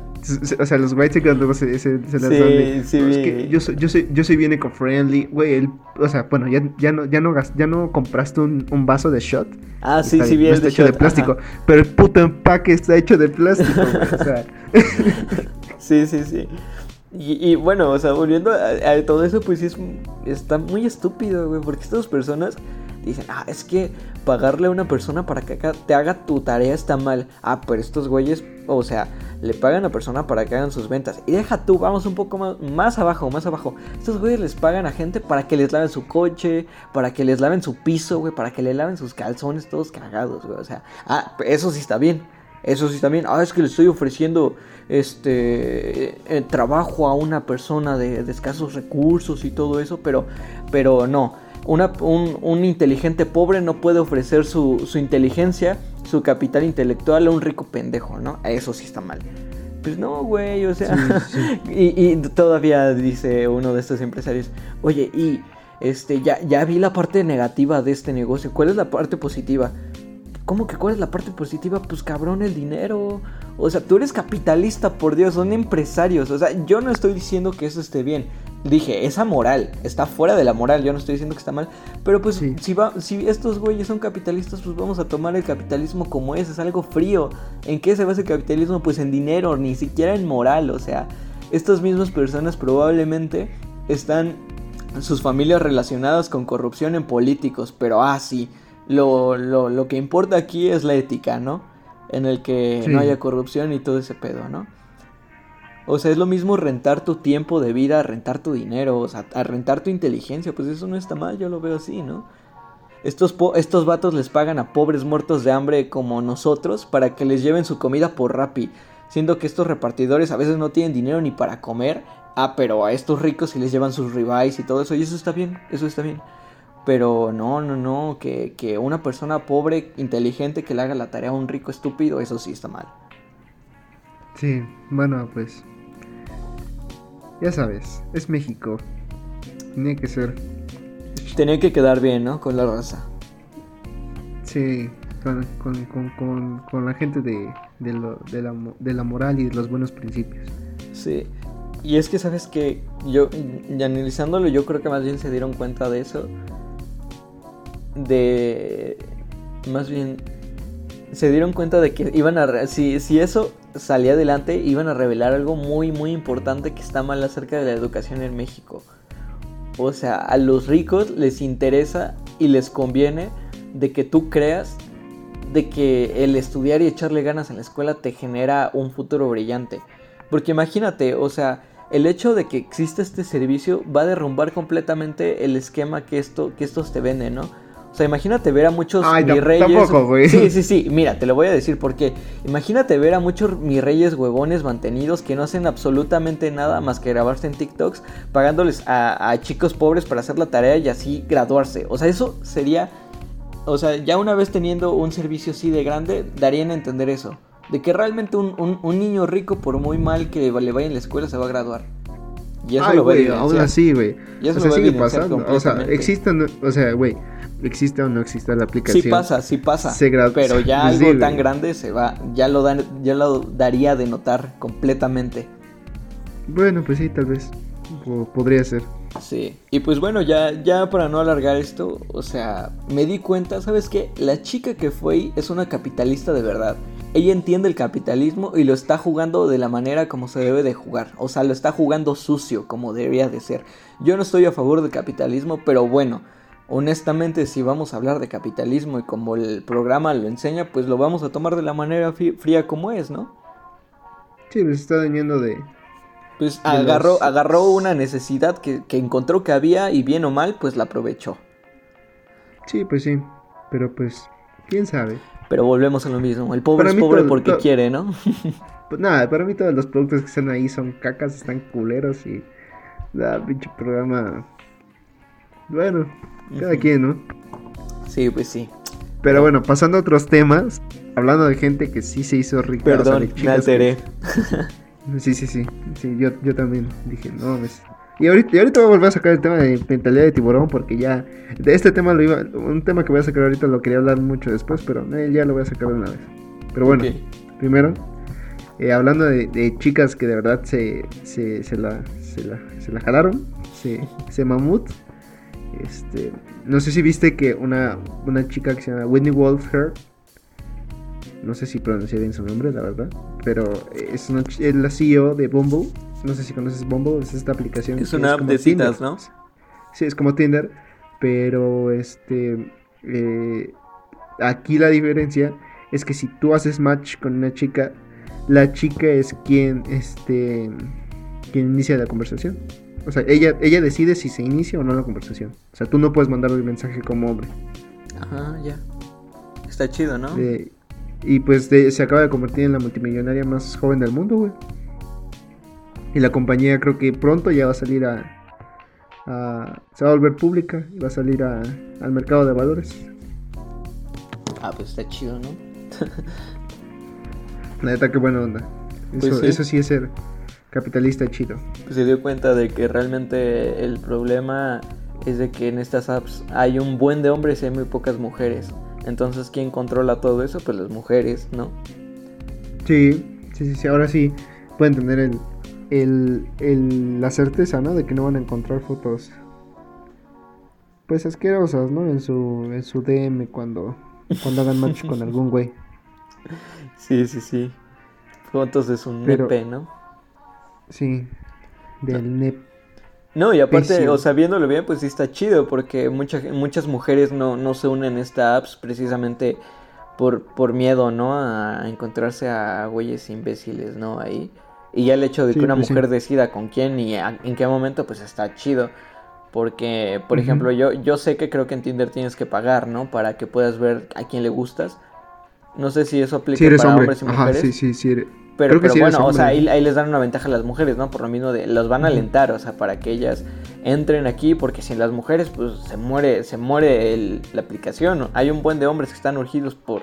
O sea, los white chickens luego se, se, se las dan Sí, es que yo soy, yo soy, yo soy bien eco-friendly. Güey, o sea, bueno, ya, ya no, ya no, ya no compraste un, un vaso de shot. Ah, sí, sí, bien. está hecho de plástico. Pero el puto empaque está hecho de plástico, güey. O sea. Sí, sí, sí. Y, bueno, o sea, volviendo a, todo eso, pues es, está muy estúpido, güey, porque estas personas dicen, ah, es que pagarle a una persona para que te haga tu tarea está mal. Ah, pero estos güeyes, o sea, le pagan a persona para que hagan sus ventas. Y deja tú, vamos un poco más, abajo, más abajo. Estos güeyes les pagan a gente para que les laven su coche, para que les laven su piso, güey, para que le laven sus calzones todos cagados, güey. O sea, ah, eso sí está bien. Eso sí también, ah, es que le estoy ofreciendo este eh, trabajo a una persona de, escasos recursos y todo eso, pero, pero no. Una, un, inteligente pobre no puede ofrecer su, inteligencia, su capital intelectual a un rico pendejo, ¿no? Eso sí está mal. Pues no, güey, o sea. y, y todavía dice uno de estos empresarios, oye, y este, ya, ya vi la parte negativa de este negocio. ¿Cuál es la parte positiva? ¿Cómo que cuál es la parte positiva? Pues cabrón, el dinero. O sea, tú eres capitalista, por Dios, son empresarios. O sea, yo no estoy diciendo que eso esté bien. Dije, esa moral, está fuera de la moral, yo no estoy diciendo que está mal. Pero pues si, va, si estos güeyes son capitalistas, pues vamos a tomar el capitalismo como es, es algo frío. ¿En qué se basa el capitalismo? Pues en dinero, ni siquiera en moral. O sea, estas mismas personas probablemente están sus familias relacionadas con corrupción en políticos, pero ah, sí, lo, lo, lo que importa aquí es la ética, ¿no? En el que no haya corrupción y todo ese pedo, ¿no? O sea, es lo mismo rentar tu tiempo de vida, rentar tu dinero, o sea, rentar tu inteligencia, pues eso no está mal, yo lo veo así, ¿no? Estos, estos vatos les pagan a pobres muertos de hambre como nosotros para que les lleven su comida por Rappi, siendo que estos repartidores a veces no tienen dinero ni para comer Ah, pero a estos ricos si les llevan sus ribeyes y todo eso, y eso está bien, eso está bien. Pero no, no, no, que, que una persona pobre, inteligente, que le haga la tarea a un rico estúpido, eso sí está mal. Sí, bueno, pues. Ya sabes, es México. Tiene que ser. Tenía que quedar bien, ¿no? Con la raza. Sí, con, con, con, con la gente de, de, lo, de, la, de la moral y de los buenos principios. Sí, y es que, ¿sabes que Yo, y analizándolo, yo creo que más bien se dieron cuenta de eso. De. Más bien. Se dieron cuenta de que iban a. Si, si eso salía adelante, iban a revelar algo muy, muy importante que está mal acerca de la educación en México. O sea, a los ricos les interesa y les conviene de que tú creas de que el estudiar y echarle ganas en la escuela te genera un futuro brillante. Porque imagínate, o sea, el hecho de que exista este servicio va a derrumbar completamente el esquema que, esto, que estos te venden, ¿no? O sea, imagínate ver a muchos Ay, Tampoco, güey. Sí, sí, sí. Mira, te lo voy a decir porque imagínate ver a muchos mis reyes huevones mantenidos que no hacen absolutamente nada más que grabarse en TikToks, pagándoles a, a chicos pobres para hacer la tarea y así graduarse. O sea, eso sería. O sea, ya una vez teniendo un servicio así de grande, darían a entender eso de que realmente un, niño rico, por muy mal que le vaya en la escuela, se va a graduar. Y eso lo va a aún así, güey. O sea, sigue pasando. O sea, existe, o sea, güey, existe o no existe la aplicación. Sí pasa, sí pasa. pero ya pues algo tan grande se va, ya lo, dan, ya lo daría de notar completamente. Bueno, pues sí, tal vez. podría ser. Sí, y pues bueno, ya, ya para no alargar esto, o sea, me di cuenta, ¿sabes qué? La chica que fue ahí es una capitalista de verdad. Ella entiende el capitalismo y lo está jugando de la manera como se debe de jugar. O sea, lo está jugando sucio como debería de ser. Yo no estoy a favor del capitalismo, pero bueno, honestamente si vamos a hablar de capitalismo y como el programa lo enseña, pues lo vamos a tomar de la manera fría como es, ¿no? Sí, pues está dañando de... Pues agarró, agarró una necesidad que, que encontró que había y bien o mal, pues la aprovechó. Sí, pues sí, pero pues, quién sabe. Pero volvemos a lo mismo. El pobre es pobre porque quiere, ¿no? pues nada, para mí todos los productos que están ahí son cacas, están culeros y. Da, pinche programa. Bueno, cada quien, ¿no? Sí, pues sí. Pero bueno, pasando a otros temas, hablando de gente que sí se hizo rica. Perdón, me alteré. sí, sí, sí, sí. yo, yo también dije, no, me, y ahorita, y ahorita voy a volver a sacar el tema de mentalidad de tiburón porque ya de este tema lo iba, un tema que voy a sacar ahorita lo quería hablar mucho después, pero eh, ya lo voy a sacar de una vez. Pero bueno, primero, eh, hablando de, chicas que de verdad se, se, se, la, se, la, se la jalaron, se, se mamut. Este, no sé si viste que una, una chica que se llama Whitney Wolf no sé si pronuncié bien su nombre, la verdad, pero es, una, es la CEO de Bumble no sé si conoces Bumble, es esta aplicación. Es una app de citas, ¿no? Sí, es como Tinder, pero este eh, aquí la diferencia es que si tú haces match con una chica, la chica es quien este quien inicia la conversación. O sea, ella, ella decide si se inicia o no la conversación. O sea, tú no puedes mandar el mensaje como hombre. Ajá, ya. Está chido, ¿no? y pues se acaba de convertir en la multimillonaria más joven del mundo, güey. Y la compañía creo que pronto ya va a salir a, se va a volver pública y va a salir a, al mercado de valores. Ah, pues está chido, ¿no? La neta, qué buena onda. Eso, Pues sí. eso sí es ser capitalista chido. Pues se dio cuenta de que realmente el problema es de que en estas apps hay un buen de hombres y hay muy pocas mujeres. Entonces, ¿quién controla todo eso? Pues las mujeres, ¿no? Sí, sí, sí, sí, ahora sí pueden tener el, el, el- la certeza, ¿no? De que no van a encontrar fotos, pues asquerosas, ¿no? En su, en su DM cuando, cuando hagan match con algún güey. Sí, sí, sí. Fotos de su Pero- nepe, ¿no? Sí, del NEP. No, y aparte, o sea, viéndolo bien, pues sí está chido, porque mucha, muchas mujeres no, no se unen a esta apps precisamente por, por miedo, ¿no? A encontrarse a güeyes imbéciles, ¿no? Ahí. Y ya el hecho de Sí, que una pues sí. mujer decida con quién y a- en qué momento, pues está chido. Porque, por ejemplo, yo, yo sé que creo que en Tinder tienes que pagar, ¿no? Para que puedas ver a quién le gustas. No sé si eso aplica para hombre. hombres y Ajá, mujeres. sí, sí, sí. eres- Pero, sí bueno, o sea, ahí, ahí les dan una ventaja a las mujeres, ¿no? Por lo mismo de los van a alentar, o sea, para que ellas entren aquí, porque sin las mujeres, pues se muere, se muere el- la aplicación. ¿no? Hay un buen de hombres que están urgidos por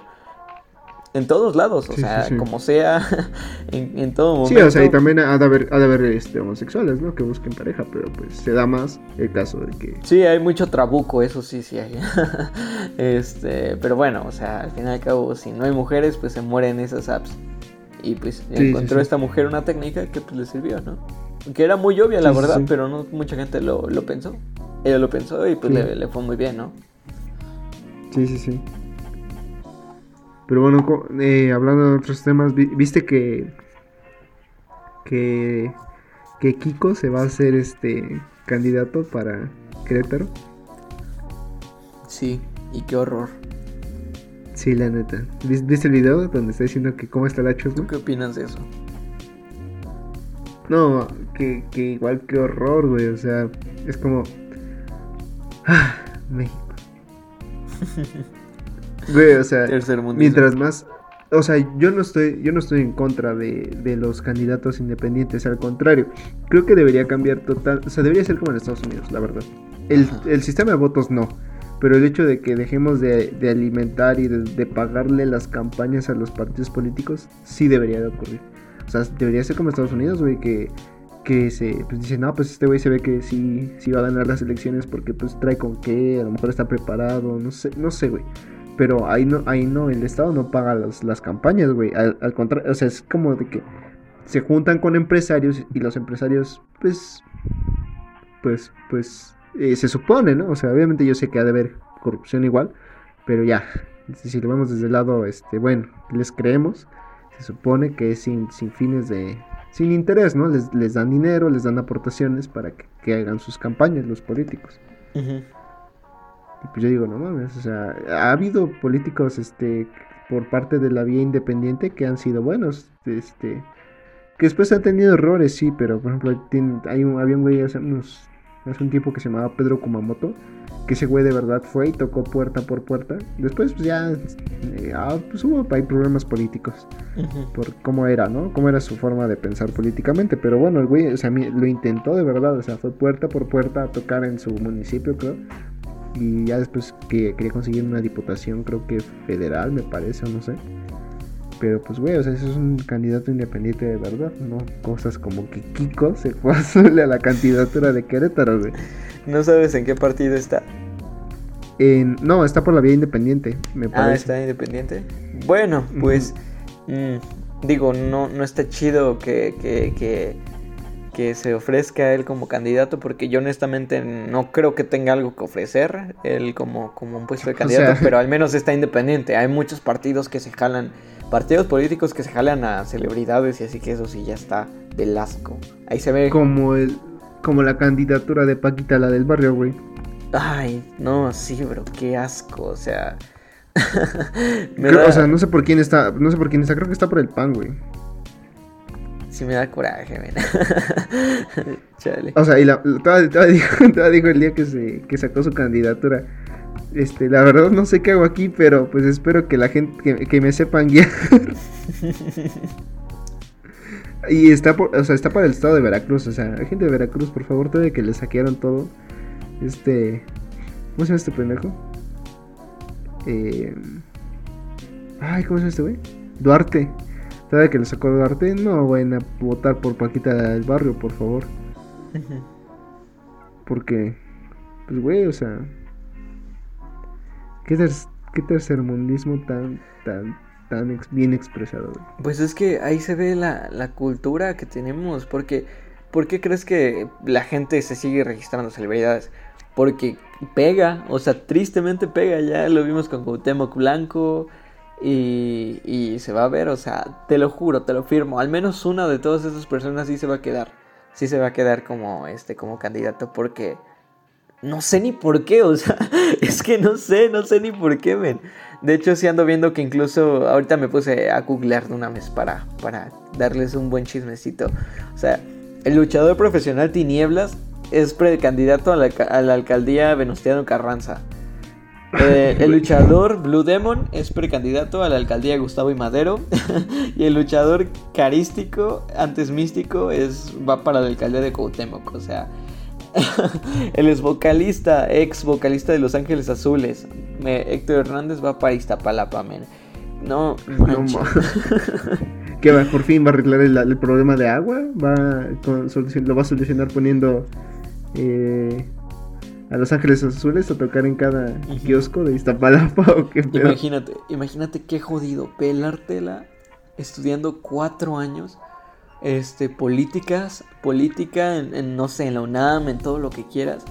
en todos lados, o sí, sea, sí. como sea, en, en todo momento. Sí, o sea, y también ha de haber, ha de haber este, homosexuales, ¿no? Que busquen pareja, pero pues se da más el caso de que... Sí, hay mucho trabuco, eso sí, sí hay. este, pero bueno, o sea, al fin y al cabo, si no hay mujeres, pues se mueren esas apps. Y pues sí, encontró sí. esta mujer una técnica que pues le sirvió, ¿no? Que era muy obvia, la verdad, pero no mucha gente lo, lo pensó. Ella lo pensó y pues le, le fue muy bien, ¿no? Sí, sí, sí. Pero bueno, eh, hablando de otros temas, vi- viste que que que Kiko se va a hacer este candidato para Querétaro. Sí, y qué horror. Sí, la neta. ¿Vis- ¿Viste el video donde está diciendo que cómo está la ¿Tú chusma? qué opinas de eso? No, que, que igual que horror, güey. O sea, es como. Ah, México. Güey, o sea, mientras más. O sea, yo no estoy, yo no estoy en contra de, de los candidatos independientes, al contrario. Creo que debería cambiar total. O sea, debería ser como en Estados Unidos, la verdad. El, el sistema de votos no. Pero el hecho de que dejemos de, de alimentar y de, pagarle las campañas a los partidos políticos, sí debería de ocurrir. O sea, debería ser como Estados Unidos, güey, que, que se pues dice, no, pues este güey se ve que sí, sí va a ganar las elecciones porque pues trae con qué, a lo mejor está preparado, no sé, no sé, güey. Pero ahí no, ahí no, el Estado no paga las, las campañas, güey. Al contrario, o sea, es como de que se juntan con empresarios y los empresarios, pues, pues, pues, eh, se supone, ¿no? O sea, obviamente yo sé que ha de haber corrupción igual, pero ya, si, lo vemos desde el lado, este, bueno, les creemos, se supone que es sin, sin fines de, sin interés, ¿no? Les, les dan dinero, les dan aportaciones para que, que hagan sus campañas los políticos. Y pues yo digo, no mames, o sea, ha habido políticos, este, por parte de la vía independiente que han sido buenos, este, que después han tenido errores, sí, pero por ejemplo, tiene- hay un, había un güey hace unos, hace un tiempo que se llamaba Pedro Kumamoto, que ese güey de verdad fue y tocó puerta por puerta, después pues ya, eh, ah, pues hubo hay problemas políticos Ujú. por cómo era, ¿no? Cómo era su forma de pensar políticamente. Pero bueno, el güey, o sea, lo intentó de verdad, o sea, fue puerta por puerta a tocar en su municipio, creo. Y ya después que quería conseguir una diputación, creo que federal, me parece, o no sé. Pero pues, güey, o sea, eso es un candidato independiente de verdad, ¿no? Cosas como que Kiko se fue a la candidatura de Querétaro, güey. No sabes en qué partido está. En- no, está por la vía independiente, me Ah, parece. está independiente. Bueno, pues mm, digo, no, no está chido que, que, que, que se ofrezca a él como candidato porque yo honestamente no creo que tenga algo que ofrecer él como, como un puesto de O candidato, sea- pero al menos está independiente. Hay muchos partidos que se jalan, partidos políticos que se jalan a celebridades y así que eso sí ya está del asco. Ahí se ve... Como el como la candidatura de Paquita, la del barrio, güey. Ay, no, sí, bro, qué asco, o sea... me Creo- da- O sea, no sé por quién está, no sé por quién está, creo que está por el pan, güey. Sí me da coraje, men. Chale. O sea, y la, todavía, dijo, dijo el día que se que sacó su candidatura. Este, la verdad no sé qué hago aquí, pero pues espero que la gente que, que me sepan guiar. y está por, o sea, está para el estado de Veracruz, o sea, gente de Veracruz, por favor, todavía que le saquearon todo. Este, ¿cómo se llama este pendejo? Eh, ay, ¿cómo se llama este güey? Duarte. ¿Sabe que le sacó Duarte? No vayan a votar por Paquita del Barrio, por favor. Porque, pues, güey, o sea, ¿qué, ter qué tercermundismo tan, tan, tan bien expresado? Pues es que ahí se ve la, la cultura que tenemos, porque, ¿por qué crees que la gente se sigue registrando celebridades? Porque pega, o sea, tristemente pega, ya lo vimos con Cuauhtémoc Blanco, y, y, se va a ver, o sea, te lo juro, te lo firmo. Al menos una de todas esas personas sí se va a quedar. Sí se va a quedar como este, como candidato. Porque no sé ni por qué. O sea, es que no sé, no sé ni por qué, men. De hecho, sí ando viendo que incluso ahorita me puse a googlear de una vez para, para darles un buen chismecito. O sea, el luchador profesional Tinieblas es precandidato a la, a la alcaldía Venustiano Carranza. Eh, el luchador Blue Demon es precandidato a la alcaldía Gustavo y Madero. y el luchador carístico, antes místico, es, va para la alcaldía de Cuauhtémoc. O sea, el ex vocalista, ex vocalista de Los Ángeles Azules, Héctor Hernández, va para Iztapalapa, men. No, no que va, por fin va a arreglar el, problema de agua. Va lo va a solucionar poniendo. Eh, a Los Ángeles Azules a tocar en cada kiosco de Iztapalapa o qué pedo? Imagínate, imagínate qué jodido, pelártela estudiando cuatro años, este, políticas, política en, no sé, en la UNAM, en todo lo que quieras,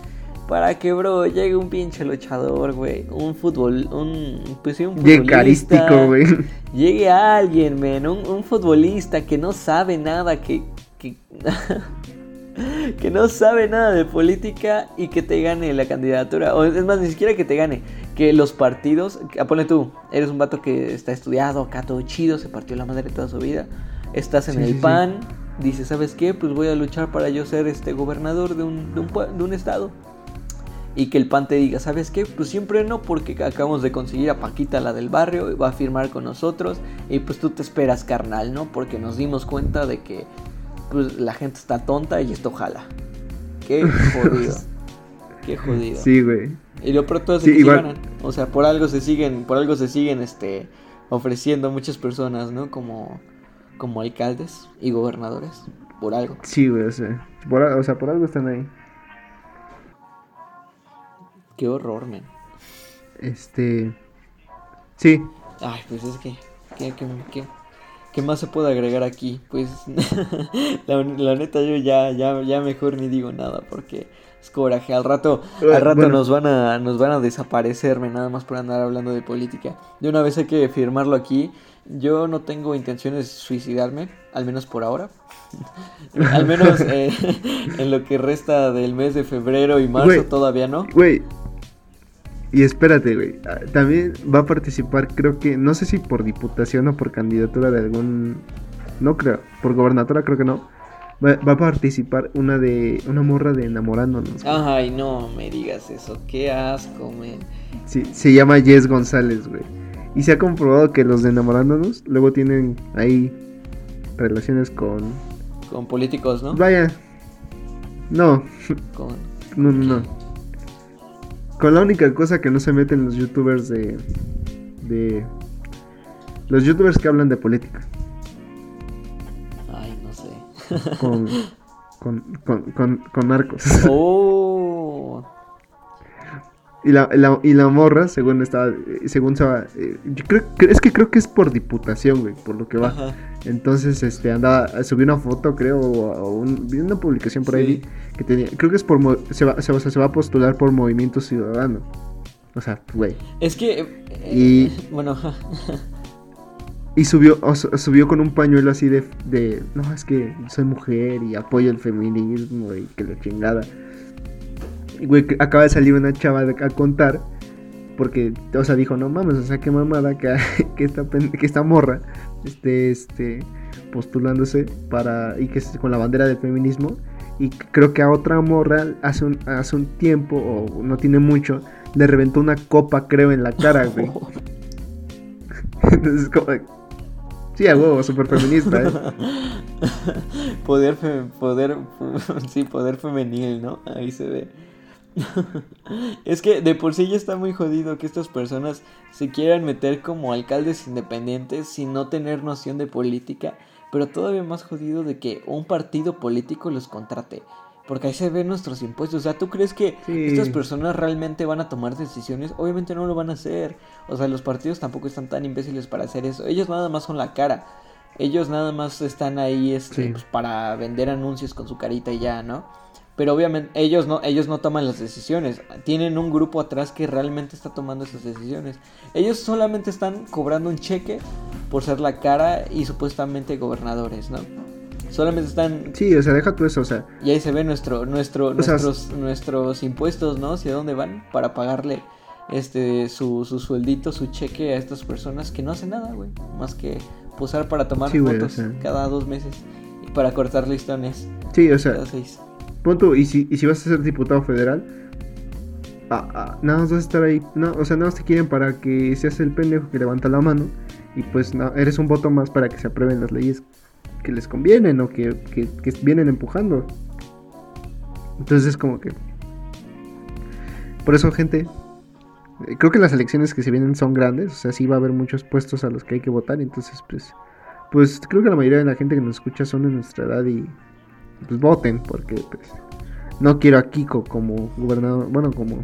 para que, bro, llegue un pinche luchador, güey, un fútbol, un, pues sí, un futbolista. güey. Llegue alguien, men, un, un futbolista que no sabe nada, que... que que no sabe nada de política y que te gane la candidatura. O es más, ni siquiera que te gane. Que los partidos, ah, ponle tú, eres un vato que está estudiado, acá todo chido, se partió la madre toda su vida. Estás en el PAN, dices, ¿sabes qué? Pues voy a luchar para yo ser este gobernador de un, de un, estado. Y que el PAN te diga, ¿sabes qué? Pues siempre no, porque acabamos de conseguir a Paquita, la del barrio, va a firmar con nosotros. Y pues tú te esperas, carnal, ¿no? Porque nos dimos cuenta de que pues la gente está tonta y esto jala. Qué jodido. Qué jodido. Sí, güey. Y lo pronto es que ganan. O sea, por algo se siguen, por algo se siguen este ofreciendo muchas personas, ¿no? Como como alcaldes y gobernadores, por algo. Sí, güey, o sea, por, o sea, por algo están ahí. Qué horror, men. Este Sí. Ay, pues es que qué, qué, qué ¿Qué más se puede agregar aquí? Pues la, neta yo ya, ya, ya mejor ni digo nada porque es coraje. Al rato, al rato nos van a, nos van a desaparecerme nada más por andar hablando de política. De una vez hay que firmarlo aquí. Yo no tengo intenciones de suicidarme, al menos por ahora. al menos eh, en lo que resta del mes de febrero y marzo todavía no. Güey, y espérate, güey. Ah, también va a participar, creo que, no sé si por diputación o por candidatura de algún. No creo, por gobernatura creo que no. Va, a participar una de. Una morra de enamorándonos. Ay, no me digas eso. Qué asco, men. Sí, se llama Jess González, güey. Y se ha comprobado que los de enamorándonos luego tienen ahí relaciones con. Con políticos, ¿no? Vaya. No. Con. No, no, no. Con la única cosa que no se meten los youtubers de. de. Los youtubers que hablan de política. Ay, no sé. Con. con, con, con, con narcos. Oh. Y la, y la morra, según estaba, según se va, eh, yo creo, es que creo que es por diputación, güey, por lo que va. Entonces, este, andaba, subió una foto, creo, o, una publicación por ahí que tenía, creo que es por, se va, se, se va a postular por Movimiento Ciudadano. O sea, güey. Es que, eh, y, bueno, y subió, subió con un pañuelo así de, de, no, es que soy mujer y apoyo el feminismo y que la chingada güey, acaba de salir una chava a contar. Porque, o sea, dijo, no mames, o sea, qué mamada que, que, esta, que esta morra esté este, postulándose para. y que con la bandera del feminismo. Y creo que a otra morra hace un, hace un tiempo, o no tiene mucho, le reventó una copa, creo, en la cara, güey. Entonces, como. Sí, a huevo, súper feminista, ¿eh? poder, poder, sí, poder femenil, ¿no? Ahí se ve. es que de por sí ya está muy jodido que estas personas se quieran meter como alcaldes independientes sin no tener noción de política, pero todavía más jodido de que un partido político los contrate. Porque ahí se ven nuestros impuestos. O sea, ¿tú crees que estas personas realmente van a tomar decisiones? Obviamente no lo van a hacer. O sea, los partidos tampoco están tan imbéciles para hacer eso. Ellos nada más son la cara. Ellos nada más están ahí este, pues, para vender anuncios con su carita y ya, ¿no? Pero obviamente ellos no, ellos no toman las decisiones. Tienen un grupo atrás que realmente está tomando esas decisiones. Ellos solamente están cobrando un cheque por ser la cara y supuestamente gobernadores, ¿no? Solamente están. Sí, o sea, deja tú eso, o sea. Y ahí se ve nuestro, nuestro, nuestros, nuestros impuestos, ¿no? Hacia dónde van para pagarle este su, su sueldito, su cheque a estas personas que no hacen nada, güey. Más que posar para tomar fotos cada dos meses y para cortar listones. Sí, o sea. Cada seis. Punto, y si, y si vas a ser diputado federal, nada más vas a estar ahí, no, o sea, nada más te quieren para que seas el pendejo que levanta la mano y pues no, eres un voto más para que se aprueben las leyes que les convienen o que, que, vienen empujando. Entonces es como que... Por eso, gente, eh, creo que las elecciones que se vienen son grandes, o sea, sí va a haber muchos puestos a los que hay que votar, entonces pues... Pues creo que la mayoría de la gente que nos escucha son de nuestra edad y pues voten, porque pues no quiero a Kiko como gobernador, bueno, como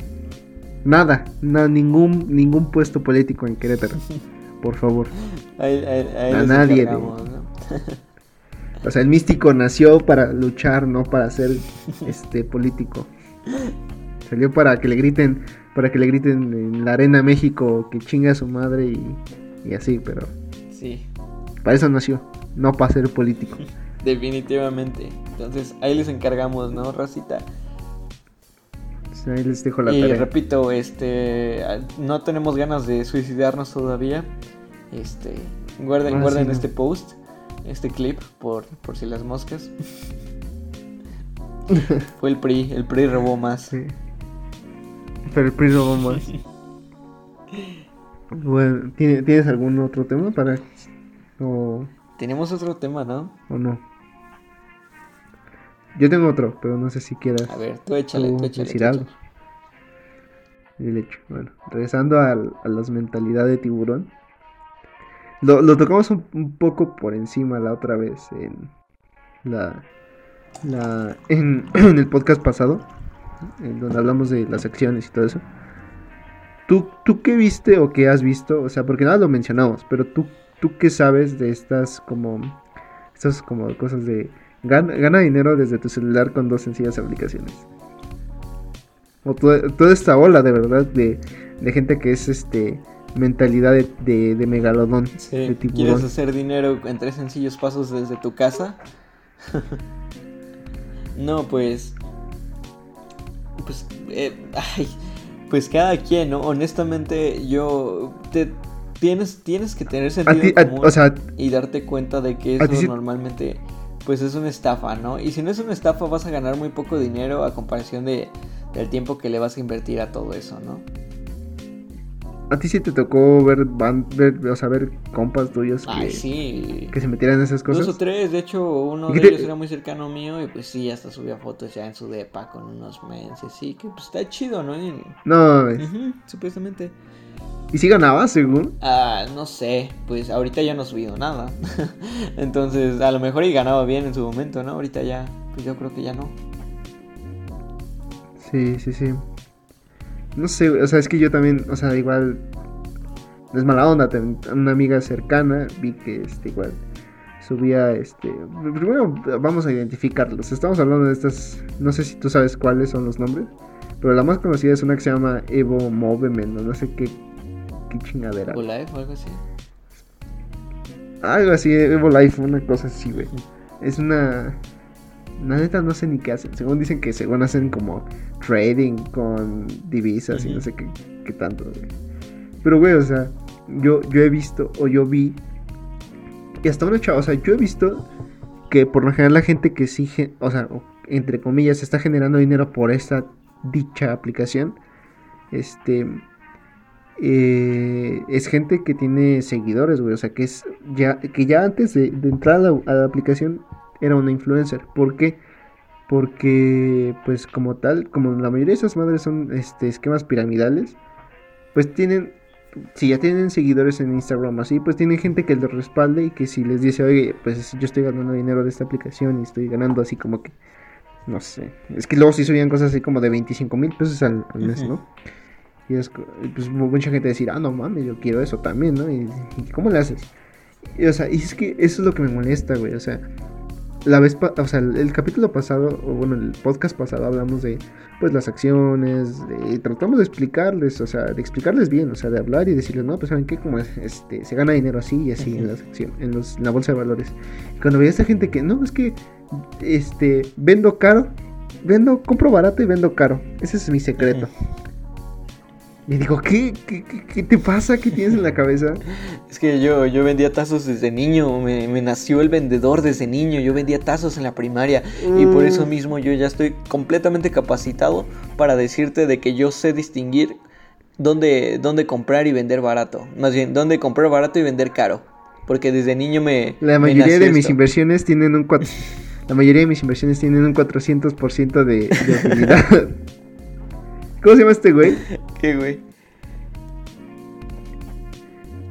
nada, ningún ningún puesto político en Querétaro, por favor. a nadie. o sea, el místico nació para luchar, no para ser este político. Salió para que le griten, para que le griten en la arena México que chinga a su madre y, y así, pero sí. Para eso nació, no para ser político. Definitivamente. Entonces ahí les encargamos, ¿no, Racita? ahí les dejo la y repito, este, no tenemos ganas de suicidarnos todavía. Este, guarden, ah, guarden este post, este clip, por, por si las moscas. Fue el PRI, el PRI robó más. Pero el PRI robó más. bueno, ¿tienes algún otro tema para...? O... Tenemos otro tema, ¿no? ¿O no? Yo tengo otro, pero no sé si quieras. A ver, tú échale, tú échale. Decir algo. El hecho. Bueno, regresando a, a las mentalidades de tiburón. Lo, lo tocamos un, poco por encima la otra vez en la, la en, en, el podcast pasado, en donde hablamos de las acciones y todo eso. ¿Tú, ¿Tú qué viste o qué has visto? O sea, porque nada lo mencionamos, pero tú ¿Tú qué sabes de estas como estas como cosas de gana, dinero desde tu celular con dos sencillas aplicaciones? O toda, esta ola de verdad de, gente que es este mentalidad de, de, megalodón. de ¿Quieres hacer dinero en tres sencillos pasos desde tu casa? no, pues. Pues. Eh, ay, pues cada quien, ¿no? Honestamente, yo. Te, tienes, tienes que tener sentido común y darte cuenta de que eso normalmente pues es una estafa, ¿no? Y si no es una estafa vas a ganar muy poco dinero a comparación de, del tiempo que le vas a invertir a todo eso, ¿no? ¿A ti sí te tocó ver, ver o sea, ver compas tuyos que, que se metieran en esas cosas? Dos o tres, de hecho uno de ellos era muy cercano mío y pues sí, hasta subía fotos ya en su depa con unos menses, sí, que pues está chido, ¿no? No, supuestamente. ¿Y si ganaba, según? Ah, no sé, pues ahorita ya no ha subido nada. Entonces, a lo mejor y ganaba bien en su momento, ¿no? Ahorita ya, pues yo creo que ya no. Sí, sí, sí. No sé, o sea, es que yo también, o sea, igual. Es mala onda, una amiga cercana, vi que este, igual subía este. Primero vamos a identificarlos. Estamos hablando de estas. No sé si tú sabes cuáles son los nombres. Pero la más conocida es una que se llama Evo Movement, no sé qué qué chingadera. ¿Evo Life o algo así? Algo así, Evo Life, una cosa así, güey. Es una. La neta no sé ni qué hacen. Según dicen que según hacen como trading con divisas y no sé qué, qué tanto, güey. Pero, güey, o sea, yo, yo he visto o yo vi. Y hasta una chava, o sea, yo he visto que por lo general la gente que sí, o sea, entre comillas, está generando dinero por esta dicha aplicación, este, eh, es gente que tiene seguidores, güey. O sea, que es ya, que ya antes de, entrar a la, aplicación era una influencer. ¿Por qué? Porque, pues como tal, como la mayoría de esas madres son este, esquemas piramidales, pues tienen, si ya tienen seguidores en Instagram así, pues tienen gente que les respalde y que si les dice, oye, pues yo estoy ganando dinero de esta aplicación y estoy ganando así como que, no sé, es que luego sí subían cosas así como de 25 mil pesos al, mes, ¿no? Y es, pues mucha gente decir, ah, no mames, yo quiero eso también, ¿no? ¿Y, cómo le haces? Y, o sea, y es que eso es lo que me molesta, güey, o sea, la vez, o sea, el, capítulo pasado, o bueno, el podcast pasado hablamos de, pues, las acciones, y tratamos de explicarles, o sea, de explicarles bien, o sea, de hablar y decirles, no, pues, ¿saben qué? Como, este, se gana dinero así y así en las acciones, en, los, la bolsa de valores. Y cuando veía a esta gente que, no, es que, este, vendo caro, vendo, compro barato y vendo caro. Ese es mi secreto. Y digo, ¿qué, qué, te pasa? ¿Qué tienes en la cabeza? Es que yo, yo vendía tazos desde niño, me, nació el vendedor desde niño, yo vendía tazos en la primaria y por eso mm. mismo yo ya estoy completamente capacitado para decirte de que yo sé distinguir dónde, dónde comprar y vender barato. Más bien, dónde comprar barato y vender caro. Porque desde niño me... La mayoría de mis inversiones tienen un... La mayoría de mis inversiones tienen un 400% de, de utilidad. ¿Cómo se llama este güey? ¿Qué güey?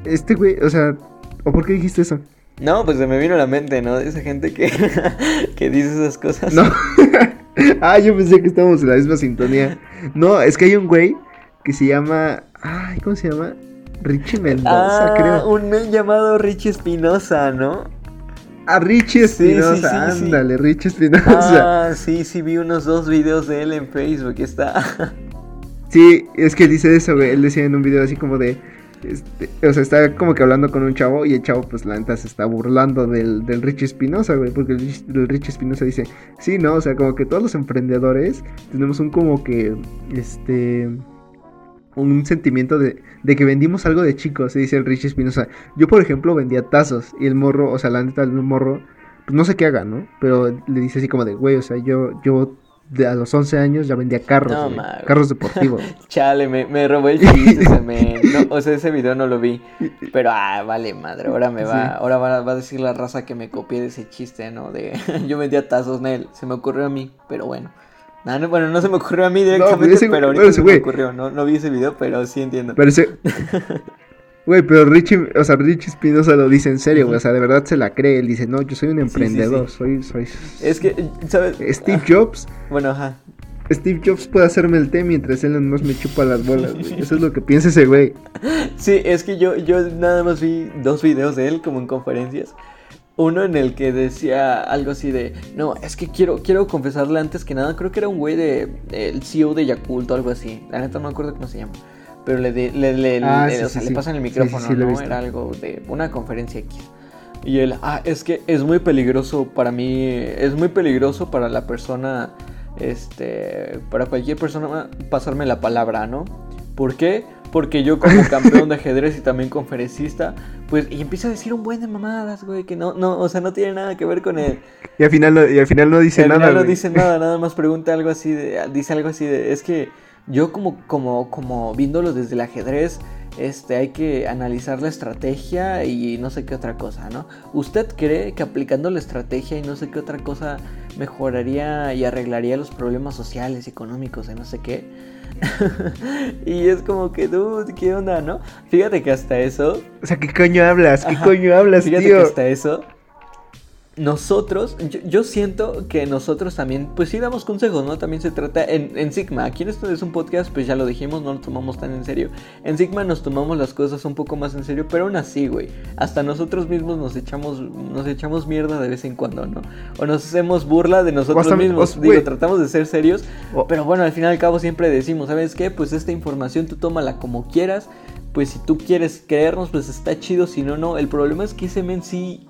Este güey, o sea, ¿o por qué dijiste eso? No, pues se me vino a la mente, ¿no? De esa gente que, que dice esas cosas. No. ah, yo pensé que estábamos en la misma sintonía. No, es que hay un güey que se llama. Ay, ¿cómo se llama? Richie Mendoza, ah, creo. Un llamado Richie Espinosa, ¿no? A Richie Espinosa, ándale, Richie Espinosa. Ah, sí, sí, vi unos dos videos de él en Facebook, está. Sí, es que él dice eso, güey. Él decía en un video así como de. Este, o sea, está como que hablando con un chavo y el chavo, pues la neta se está burlando del, del Richie Espinosa, güey. Porque el, el Richie Espinosa dice: Sí, no, o sea, como que todos los emprendedores tenemos un como que. Este. Un sentimiento de, de que vendimos algo de chicos, se dice el Richie Espinosa. Yo, por ejemplo, vendía tazos y el morro, o sea, la neta, el morro, pues no sé qué haga, ¿no? Pero le dice así como de, güey, o sea, yo, yo a los 11 años ya vendía carros, carros deportivos. Chale, me, me robó el chiste ese no, o sea, ese video no lo vi. Pero, ah, vale, madre, ahora me va, ahora va, a decir la raza que me copié de ese chiste, ¿no? De yo vendía tazos, Nel, se me ocurrió a mí, pero bueno. No, bueno, no se me ocurrió a mí directamente, pero, ahorita se me ocurrió. No, no vi ese video, pero sí entiendo. Pero ese... Güey, pero Richie, o sea, Richie Espinosa lo dice en serio, güey. O sea, de verdad se la cree. Él dice, no, yo soy un emprendedor, soy, soy. Es que, ¿sabes? Steve Jobs. Bueno, ajá. Steve Jobs puede hacerme el té mientras él más me chupa las bolas, güey. Eso es lo que piensa ese güey. Sí, es que yo, yo nada más vi dos videos de él como en conferencias. Uno en el que decía algo así de, no, es que quiero, quiero confesarle antes que nada, creo que era un güey de, el CEO de Yakult o algo así. La neta no me acuerdo cómo se llama pero le, le, le, ah, o sea, le pasan el micrófono, ¿no? Era algo de una conferencia X. Y él, ah, es que es muy peligroso para mí, es muy peligroso para la persona, este, para cualquier persona pasarme la palabra, ¿no? ¿Por qué? Porque yo como campeón de ajedrez y también conferencista, pues, y empieza a decir un buen de mamadas, güey, que no, no, o sea, no tiene nada que ver con él. Y al final no, y al final no dice nada. Al final no dice nada, nada más pregunta algo así de, dice algo así de, es que yo como, como, como viéndolo desde el ajedrez, este, hay que analizar la estrategia y no sé qué otra cosa, ¿no? ¿Usted cree que aplicando la estrategia y no sé qué otra cosa mejoraría y arreglaría los problemas sociales, económicos y no sé qué? y es como que, dude, ¿qué onda, no? Fíjate que hasta eso... O sea, ¿qué coño hablas? ¿Qué coño hablas, Fíjate que hasta eso nosotros, yo, siento que nosotros también, pues sí damos consejos, ¿no? También se trata en, Sigma, aquí en esto es un podcast, pues ya lo dijimos, no lo tomamos tan en serio. En Sigma nos tomamos las cosas un poco más en serio, pero aún así, güey, hasta nosotros mismos nos echamos, nos echamos mierda de vez en cuando, ¿no? O nos hacemos burla de nosotros mismos, digo, tratamos de ser serios, pero bueno, al fin y al cabo siempre decimos, ¿sabes qué? Pues esta información tú tómala como quieras, pues si tú quieres creernos, pues está chido, si no, no. El problema es que ese men sí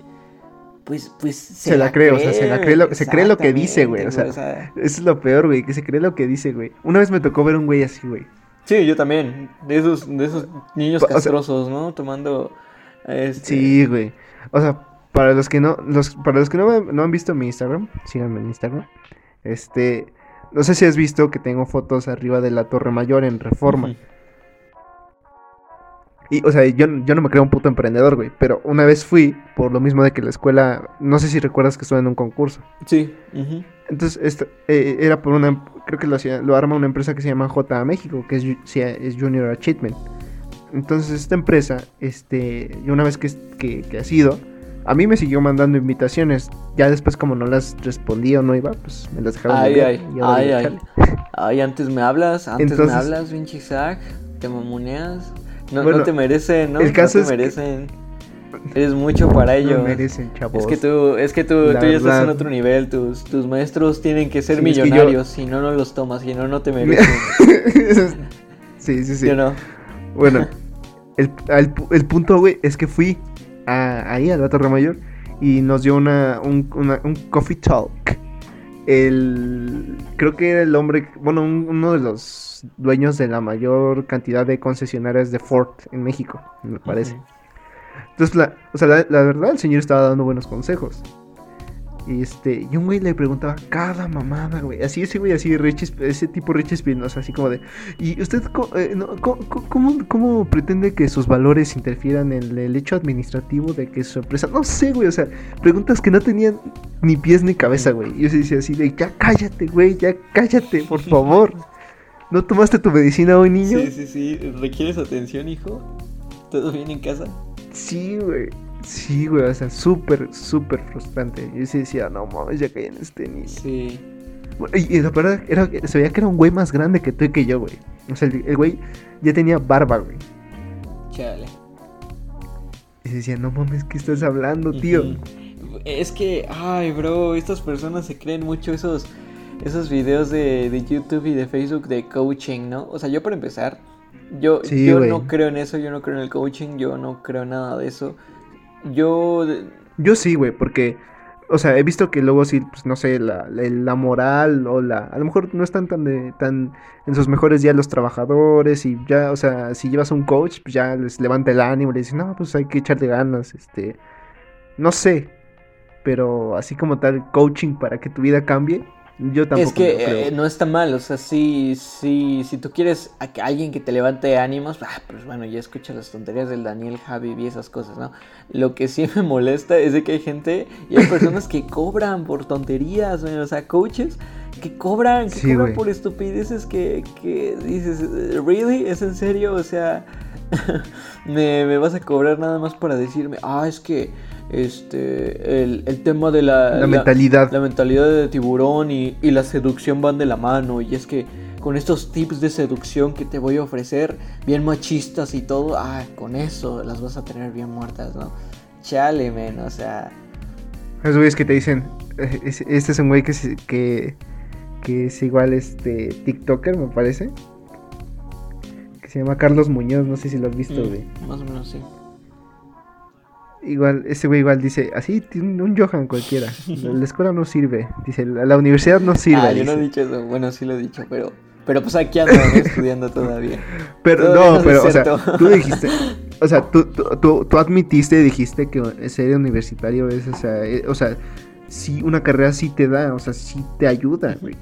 pues, pues se, la, cree, o sea, se la cree lo, se cree lo que dice, güey. O sea, eso es lo peor, güey, que se cree lo que dice, güey. Una vez me tocó ver un güey así, güey. Sí, yo también. De esos, de esos niños castrosos, ¿no? Tomando. Este... Sí, güey. O sea, para los que no, los, para los que no, no han visto mi Instagram, síganme en Instagram. Este, no sé si has visto que tengo fotos arriba de la Torre Mayor en Reforma. Y, o sea, yo, yo no me creo un puto emprendedor, güey. Pero una vez fui, por lo mismo de que la escuela. No sé si recuerdas que estuve en un concurso. Sí. Entonces, esto, eh, era por una, creo que lo, hacía, lo arma una empresa que se llama JA México, que es, es Junior Achievement. Entonces, esta empresa, este, una vez que, que, que ha sido, a mí me siguió mandando invitaciones. Ya después, como no las respondía o no iba, pues me las dejaron de Ay, ay, ay, ay. Ay, antes me hablas, antes Entonces- me hablas, pinche Isaac. Te mamoneas. No, Bueno, no te merecen, ¿no? el caso no es te que- merecen. Eres mucho para ellos. No merecen, chavos. Es que tú, es que tú, tú ya estás en otro nivel. Tus, tus maestros tienen que ser Sí, es que yo- millonarios. Si no, no los tomas. Si no, no te merecen. sí, sí, sí. ¿Sí o no? Bueno, el, el punto, güey, es que fui a- ahí a la Torre Mayor y nos dio una, un, una- un coffee talk. El, creo que era el hombre, bueno, un- uno de los dueños de la mayor cantidad de concesionarias de Ford en México, me parece. Entonces, la, o sea, la, la verdad, el señor estaba dando buenos consejos. Y este, y un güey le preguntaba cada mamada, güey. Así ese güey, así Rich, ese tipo Rich Espinosa, así como de. ¿Y usted co- eh, no, co- co- cómo, cómo pretende que sus valores interfieran en el hecho administrativo de que su empresa. No sé, güey, o sea, preguntas que no tenían ni pies ni cabeza, güey. Y yo se decía así de, ya cállate, güey, ya cállate, por favor. ¿No tomaste tu medicina hoy, niño? Sí, sí, sí. ¿Requieres atención, hijo? ¿Todo bien en casa? Sí, güey. Sí, güey, o sea, súper, súper frustrante. Yo sí decía, no mames, ya caí en este niño. Sí. Y, la verdad, era, se veía que era un güey más grande que tú y que yo, güey. O sea, el, el güey ya tenía barba, güey. Chale. Y se decía, no mames, ¿qué estás hablando, tío? Es que, ay, bro, estas personas se creen mucho esos, esos videos de, de YouTube y de Facebook de coaching, ¿no? O sea, yo para empezar, yo, Sí, yo no creo en eso, yo no creo en el coaching, yo no creo en nada de eso. Yo, Yo sí, güey, porque, o sea, he visto que luego sí, pues no sé, la, la, moral o la. A lo mejor no están tan, de, tan en sus mejores días los trabajadores y ya, o sea, si llevas un coach, pues ya les levanta el ánimo le dicen, no, pues hay que echarle ganas, este. No sé, pero así como tal, coaching para que tu vida cambie, yo tampoco es que lo creo. eh, no está mal, o sea, sí, sí, si tú quieres a que alguien que te levante ánimos, ah, pues bueno, ya escucha las tonterías del Daniel Javi y esas cosas, ¿no? Lo que sí me molesta es de que hay gente y hay personas que cobran por tonterías, güey, o sea, coaches que cobran, que Sí, cobran güey. por estupideces que, que dices, ¿really? ¿Es en serio? O sea, me, me vas a cobrar nada más para decirme, ah, es que este, el, el tema de la, la mentalidad. la mentalidad de tiburón y, y la seducción van de la mano. Y es que con estos tips de seducción que te voy a ofrecer, bien machistas y todo, ah, con eso las vas a tener bien muertas, ¿no? Chale, men, o sea. Esos güeyes que te dicen, eh, es- este es un güey que, se- que, que es igual este TikToker, me parece. Que se llama Carlos Muñoz, no sé si lo has visto, güey. mm, más o menos sí. Igual, ese güey igual dice, así, tiene un Johan cualquiera. La, la escuela no sirve. Dice, la, la universidad no sirve. ah, yo no he dicho eso. Bueno, sí lo he dicho, pero. Pero pues aquí ando estudiando todavía. Pero Todavía no, no es pero, o sea, tú dijiste, o sea, tú, tú, tú, tú admitiste, dijiste que ser universitario es, o sea, eh, o sea, sí, una carrera sí te da, o sea, sí te ayuda, güey.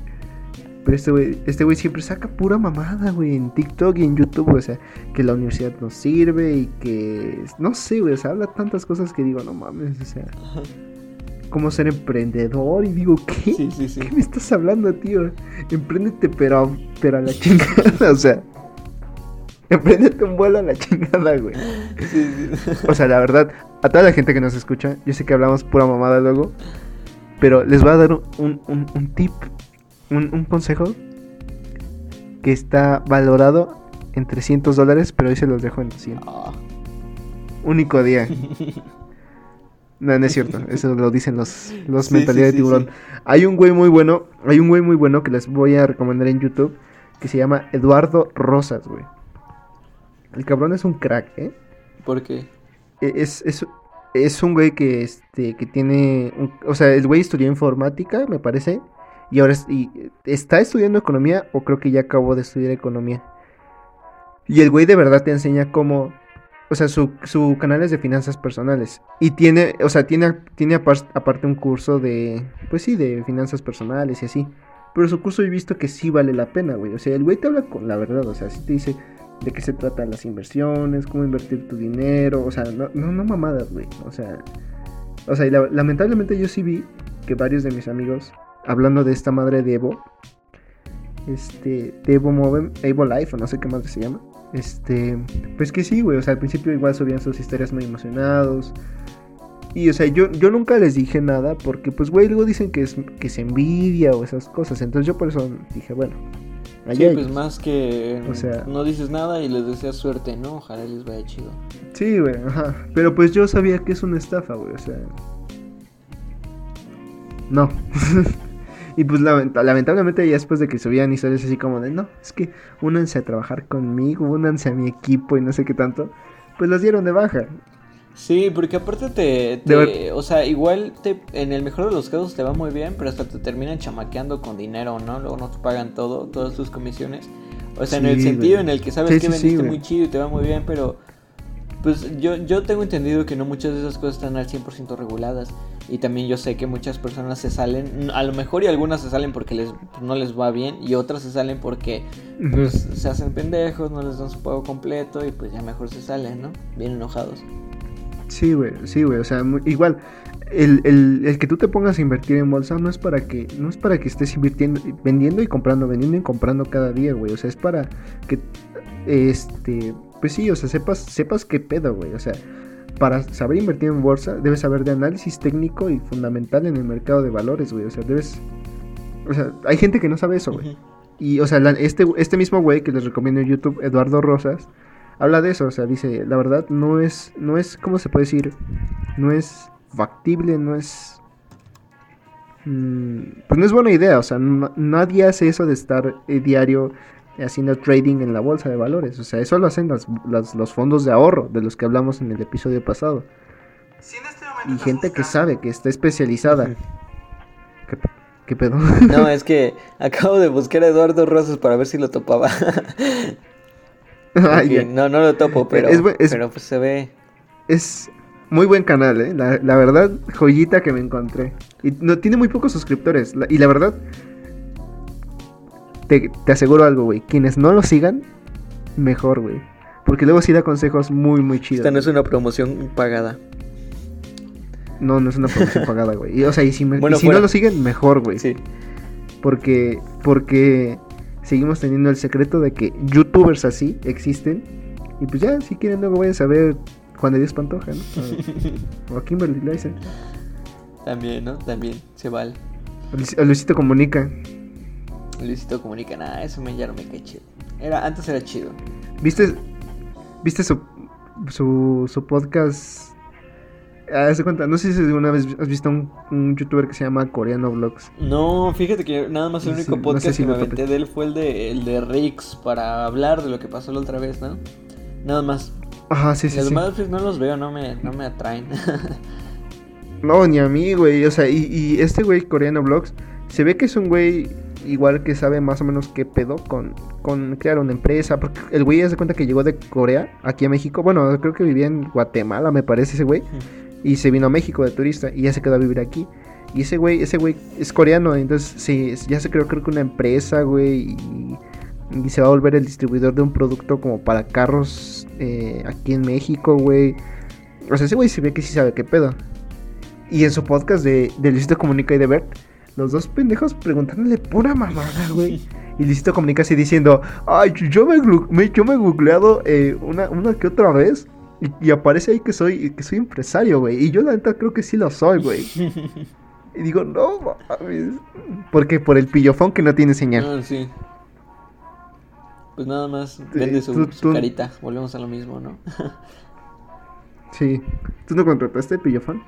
Pero este güey, este güey siempre saca pura mamada, güey, en TikTok y en YouTube, o sea, que la universidad no sirve y que, no sé, güey, o sea, habla tantas cosas que digo, no mames, o sea, como ser emprendedor y digo, ¿qué? Sí, sí, sí. ¿Qué me estás hablando, tío? Empréndete, pero, pero a la chingada, o sea. Empréndete un vuelo a la chingada, güey. Sí, sí. O sea, la verdad, a toda la gente que nos escucha, yo sé que hablamos pura mamada luego, pero les voy a dar un, un, un tip, un, un consejo que está valorado en 300 dólares, pero hoy se los dejo en 100. Ah, Único día. No, no es cierto, eso lo dicen los, los Sí, mentalidad sí, de tiburón. sí. Hay un güey muy bueno, hay un güey muy bueno que les voy a recomendar en YouTube, que se llama Eduardo Rosas, güey. El cabrón es un crack, ¿eh? ¿Por qué? E- Es, es, es un güey que, este, que tiene, un- o sea, el güey estudió informática, me parece, y ahora está estudiando economía, o creo que ya acabó de estudiar economía. Y el güey de verdad te enseña cómo, o sea, su, su canal es de finanzas personales. Y tiene, o sea, tiene, tiene apar- aparte un curso de, pues sí, de finanzas personales y así. Pero su curso he visto que sí vale la pena, güey. O sea, el güey te habla con la verdad, o sea, sí te dice de qué se tratan las inversiones, cómo invertir tu dinero, o sea, no, no, no mamadas, güey. O sea, o sea, lamentablemente yo sí vi que varios de mis amigos hablando de esta madre de Evo, este, de Evo Move, Evo Life, o no sé qué más se llama. Este, pues que sí, güey, o sea, al principio igual subían sus historias muy emocionados. Y, o sea, yo, yo nunca les dije nada porque, pues, güey, luego dicen que, es, que se envidia o esas cosas. Entonces yo por eso dije, bueno, allá Sí, pues más que o sea, no dices nada y les deseas suerte, ¿no? Ojalá les vaya chido. Sí, güey, ajá. Pero pues yo sabía que es una estafa, güey, o sea... No. y pues lamentablemente ya después de que subían historias así como de, no, es que únanse a trabajar conmigo, únanse a mi equipo y no sé qué tanto, pues los dieron de baja. Sí, porque aparte te, o sea, igual te, en el mejor de los casos te va muy bien, pero hasta te terminan chamaqueando con dinero, ¿no? Luego no te pagan todo, todas tus comisiones. O sea, en el sentido en el que sabes que vendiste muy chido y te va muy bien, pero pues yo, yo tengo entendido que no muchas de esas cosas están al 100% reguladas. Y también yo sé que muchas personas se salen, a lo mejor y algunas se salen porque les, no les va bien y otras se salen porque pues, se hacen pendejos, no les dan su pago completo y pues ya mejor se salen, ¿no? Bien enojados. Sí, güey, sí, güey, o sea, igual, el, el, el, que tú te pongas a invertir en bolsa no es para que, no es para que estés invirtiendo, vendiendo y comprando, vendiendo y comprando cada día, güey, o sea, es para que, este, pues sí, o sea, sepas, sepas qué pedo, güey, o sea, para saber invertir en bolsa, debes saber de análisis técnico y fundamental en el mercado de valores, güey, o sea, debes, o sea, hay gente que no sabe eso, güey. Y, o sea, este, este mismo güey que les recomiendo en YouTube, Eduardo Rosas, habla de eso, o sea, dice, la verdad no es, no es, ¿cómo se puede decir? No es factible, no es... Mm, pues no es buena idea, o sea, nadie hace eso de estar eh, diario haciendo trading en la bolsa de valores, o sea, eso lo hacen los fondos de ahorro, de los que hablamos en el episodio pasado. Este y gente que sabe, que está especializada. ¿Qué, pedo? No, es que acabo de buscar a Eduardo Rosas para ver si lo topaba. no, no lo topo, pero, pero pues se ve. Es muy buen canal, ¿eh? La, verdad, joyita que me encontré. Y no, tiene muy pocos suscriptores. y la verdad, te, aseguro algo, güey. Quienes no lo sigan, mejor, güey. Porque luego sí da consejos muy, muy chidos. Esta no es una promoción pagada. No, no es una promoción pagada, güey. Y, o sea, y si, no lo siguen, mejor, güey. Sí. Porque, porque seguimos teniendo el secreto de que youtubers así existen. Y pues ya, si quieren luego vayan a ver Juan de Dios Pantoja, ¿no? o a Kimberly. También, ¿no? También, se vale. A Luisito Comunica. Luisito Comunica, nada, eso me, ya no me cae chido. Era, antes era chido. ¿Viste, viste su, su, su podcast Ah, cuenta, no sé si alguna vez has visto un, un, youtuber que se llama Coreano Vlogs. No, fíjate que nada más el único podcast que me aventé de él fue el de, el de Rix para hablar de lo que pasó la otra vez, ¿no? Nada más. Ajá, sí, sí. Los demás pues, no los veo, no me, no me atraen. no, ni a mí, güey. O sea, y, y este güey, Coreano Vlogs, se ve que es un güey igual que sabe más o menos qué pedo con, con crear una empresa. Porque el güey ya se cuenta que llegó de Corea aquí a México. Bueno, creo que vivía en Guatemala, me parece ese güey. Y se vino a México de turista y ya se quedó a vivir aquí. Y ese güey, ese güey es coreano, entonces sí, ya se creó creo que una empresa, güey, y, se va a volver el distribuidor de un producto como para carros eh, aquí en México, güey. O sea, ese güey se ve que sí sabe qué pedo. Y en su podcast de, de Luisito Comunica y de Bert, los dos pendejos preguntándole pura mamada, güey. Y Luisito Comunica así diciendo, ay, yo me, yo me he googleado eh, una, una que otra vez y, aparece ahí que soy, que soy empresario, güey. Y yo la neta creo que sí lo soy, güey. y digo, no mames. Porque por el pillofón que no tiene señal. Ah, sí. Pues nada más vende su, carita. Volvemos a lo mismo, ¿no? sí. ¿Tú no contrataste el pillofón?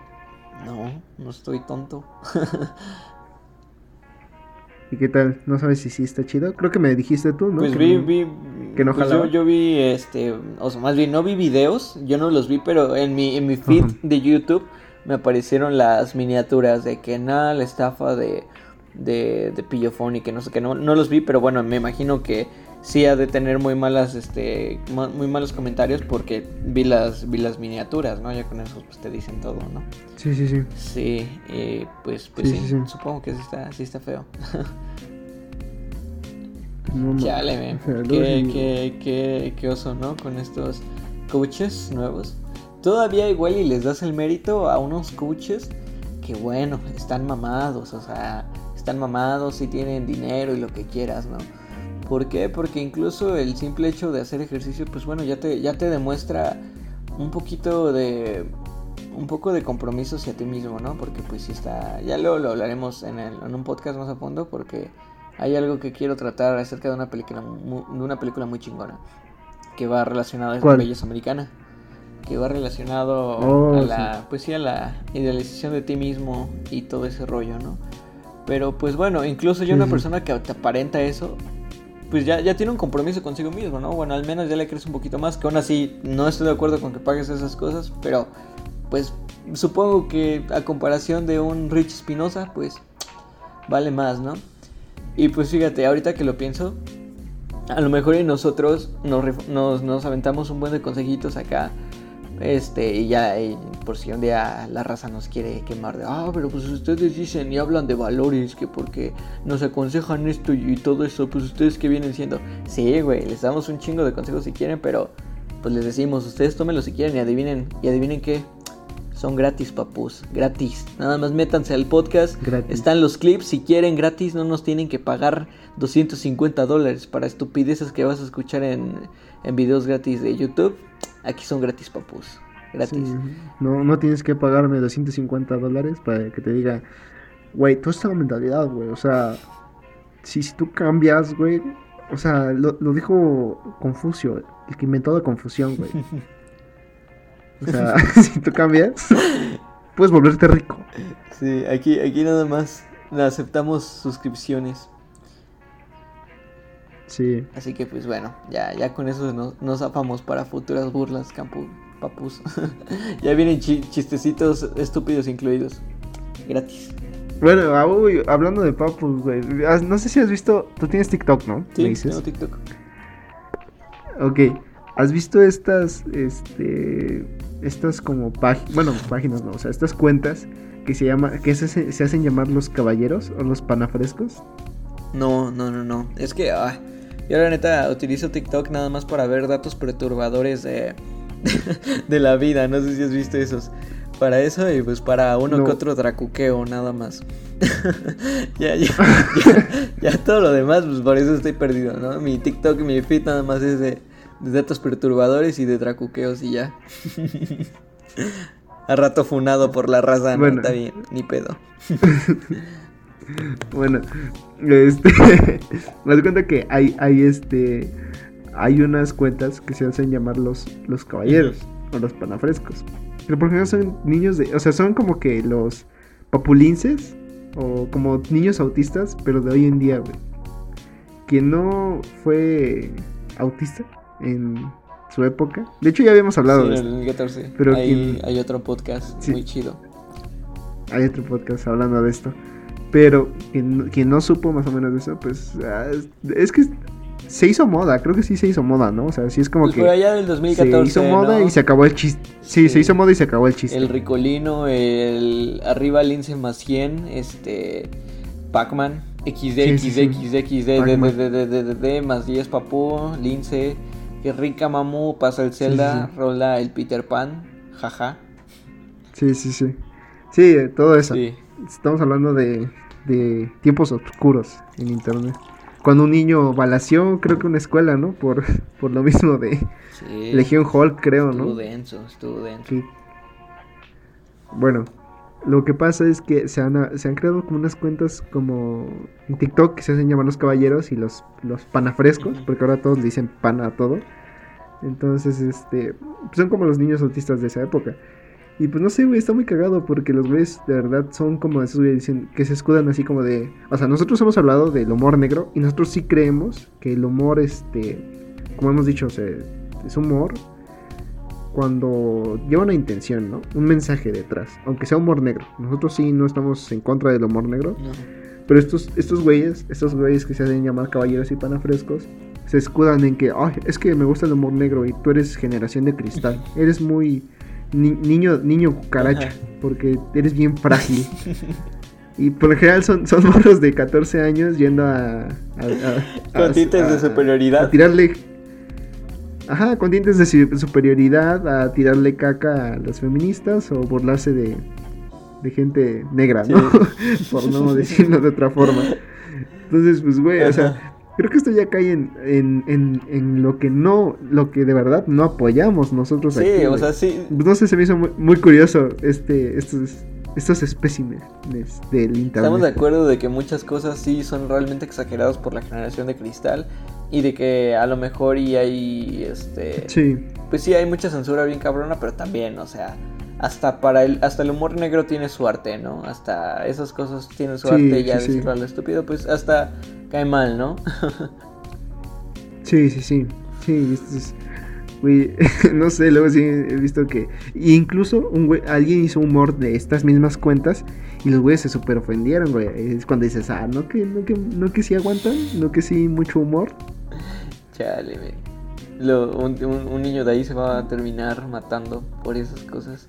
No, no estoy tonto. ¿Y qué tal? ¿No sabes si sí está chido? Creo que me dijiste tú, ¿no? Pues vi, vi, que no pues yo, vi, este, o sea, más bien no vi videos, yo no los vi, pero en mi, en mi feed de YouTube me aparecieron las miniaturas de que nada, la estafa de, de, de Pillofón y que no sé qué, no, no los vi, pero bueno, me imagino que sí ha de tener muy malas, este, muy malos comentarios porque vi las, vi las miniaturas, ¿no? Ya con eso pues te dicen todo, ¿no? Sí, sí, sí. Sí, eh, pues, pues sí, supongo que sí está, sí está feo. no, Chale, qué, qué, qué, qué oso, ¿no? Con estos coaches nuevos. Todavía igual y les das el mérito a unos coaches que bueno, están mamados, o sea, están mamados, y tienen dinero y lo que quieras, ¿no? ¿Por qué? Porque incluso el simple hecho de hacer ejercicio, pues bueno, ya te, ya te demuestra un poquito de un poco de compromiso hacia ti mismo, ¿no? Porque pues si está, ya luego lo hablaremos en, el, en un podcast más a fondo porque hay algo que quiero tratar acerca de una película, de una película muy chingona que va relacionado a esta belleza americana, que va relacionado Oh, a la, pues sí, a la idealización de ti mismo y todo ese rollo, ¿no? Pero pues bueno, incluso yo Sí, una sí. persona que te aparenta eso, pues ya, ya tiene un compromiso consigo mismo, ¿no? Bueno, al menos ya le crees un poquito más, que aún así no estoy de acuerdo con que pagues esas cosas, pero pues supongo que a comparación de un Rich Espinosa, pues vale más, ¿no? Y pues fíjate, ahorita que lo pienso, a lo mejor y nosotros nos, nos, nos aventamos un buen de consejitos acá. Este, y ya, y por si un día la raza nos quiere quemar de, ah, pero pues ustedes dicen y hablan de valores, que porque nos aconsejan esto y, y todo eso, pues ustedes que vienen siendo. Sí, güey, les damos un chingo de consejos si quieren, pero pues les decimos, ustedes tómenlo si quieren y adivinen, y adivinen qué. Son gratis, papus, gratis. Nada más métanse al podcast. Gratis. Están los clips, si quieren gratis, no nos tienen que pagar 250 dólares para estupideces que vas a escuchar en, en videos gratis de YouTube. Aquí son gratis, papus. Gratis. Sí, no, no tienes que pagarme 250 dólares para que te diga, güey, tú esta mentalidad, güey. O sea, si, si tú cambias, güey. O sea, lo, lo dijo Confucio, el que inventó la confusión, güey. O sea, si tú cambias, puedes volverte rico. Sí, aquí, aquí nada más aceptamos suscripciones. Sí. Así que pues bueno, ya, ya con eso nos, nos zafamos para futuras burlas, campu, papus. ya vienen chi- chistecitos estúpidos incluidos. Gratis. Bueno, ah, uy, hablando de papus, güey. No sé si has visto. Tú tienes TikTok, ¿no? Sí, Me dices. tengo TikTok. Ok. ¿Has visto estas, este, estas como páginas, bueno, páginas no, o sea, estas cuentas que se llama, que se, se hacen llamar los caballeros o los panafrescos? No, no, no, no. Es que ah, yo la neta utilizo TikTok nada más para ver datos perturbadores de, de la vida. No sé si has visto esos. Para eso y pues para uno No. que otro dracuqueo nada más. ya, ya, ya, ya todo lo demás, pues por eso estoy perdido, ¿no? Mi TikTok y mi feed nada más es de, de datos perturbadores y de dracuqueos y ya. A rato funado por la raza, no Bueno. está bien, ni pedo. Bueno, este, me das cuenta que hay, hay este, hay unas cuentas que se hacen llamar los, los caballeros o los panafrescos. Pero por ejemplo son niños de, o sea, son como que los papulinces o como niños autistas, pero de hoy en día, güey. Quien no fue autista en su época. De hecho ya habíamos hablado Sí, de en esto. el 2014. Pero hay, quien- hay otro podcast Sí. muy chido. Hay otro podcast hablando de esto. Pero quien, no- quien no supo más o menos de eso, pues ah, es, que se hizo moda, creo que sí se hizo moda, ¿no? O sea, sí es como Pues que por allá del 2014. se hizo moda ¿no? y se acabó el chiste. Sí, Sí. se hizo moda y se acabó el chiste. El Ricolino, el arriba Lince más 100, este. Pac-Man, XD, Sí, XD, sí. XD, XD, D, Pac-Man. D, D, D, D, D, más 10 Papú, Lince, que rica mamu, pasa el Zelda, rola el Peter Pan, jaja. Sí, sí, sí. Sí, todo eso. Sí. Estamos hablando de, de tiempos oscuros en internet. Cuando un niño balació, creo que una escuela, ¿no? Por, por lo mismo de sí. Legión Hulk, creo, Estuvo ¿no? denso, estuvo denso. Sí. Bueno, lo que pasa es que se han, se han creado como unas cuentas como en TikTok que se hacen llamar los caballeros y los, los panafrescos, porque ahora todos le dicen pana a todo. Entonces, este, son como los niños autistas de esa época. Y pues no sé, güey, está muy cagado porque los güeyes de verdad son como esos güeyes dicen- que se escudan así como de... O sea, nosotros hemos hablado del humor negro y nosotros sí creemos que el humor, este, como hemos dicho, o sea, es humor cuando lleva una intención, ¿no? Un mensaje detrás, aunque sea humor negro. Nosotros sí no estamos en contra del humor negro, No. pero estos, estos güeyes, estos güeyes que se hacen llamar caballeros y panafrescos, se escudan en que, ay, es que me gusta el humor negro y tú eres generación de cristal. Eres muy ni- niño, niño cucaracha, Ajá. porque eres bien frágil. Y por lo general son, son morros de 14 años yendo a... a- a- Con tintes de superioridad. A tirarle... Ajá, con tintes de su- superioridad, a tirarle caca a las feministas o burlarse de, de gente negra, ¿no? Por no decirlo de otra forma. Entonces, pues, güey, o sea, creo que esto ya cae en, en, en, en, lo que no, lo que de verdad no apoyamos nosotros sí, aquí. o sea, sí. Pues, no sé, se me hizo muy, muy curioso este, estos, estos especímenes del internet. Estamos de acuerdo de que muchas cosas sí son realmente exageradas por la generación de cristal y de que a lo mejor y hay, este... Sí. Pues sí, hay mucha censura bien cabrona, pero también, o sea, hasta para el, hasta el humor negro tiene su arte, ¿no? Hasta esas cosas tienen su arte, ya sí, decirlo sí. a lo estúpido, pues hasta cae mal, ¿no? sí, sí, sí. Sí, es, güey, no sé, luego sí he visto que incluso un alguien hizo humor de estas mismas cuentas y los güeyes se super ofendieron, güey. Es cuando dices, ah, no que, no que, no que sí aguantan, no que sí mucho humor. Chale, güey. Lo, un, un, un, niño de ahí se va a terminar matando por esas cosas.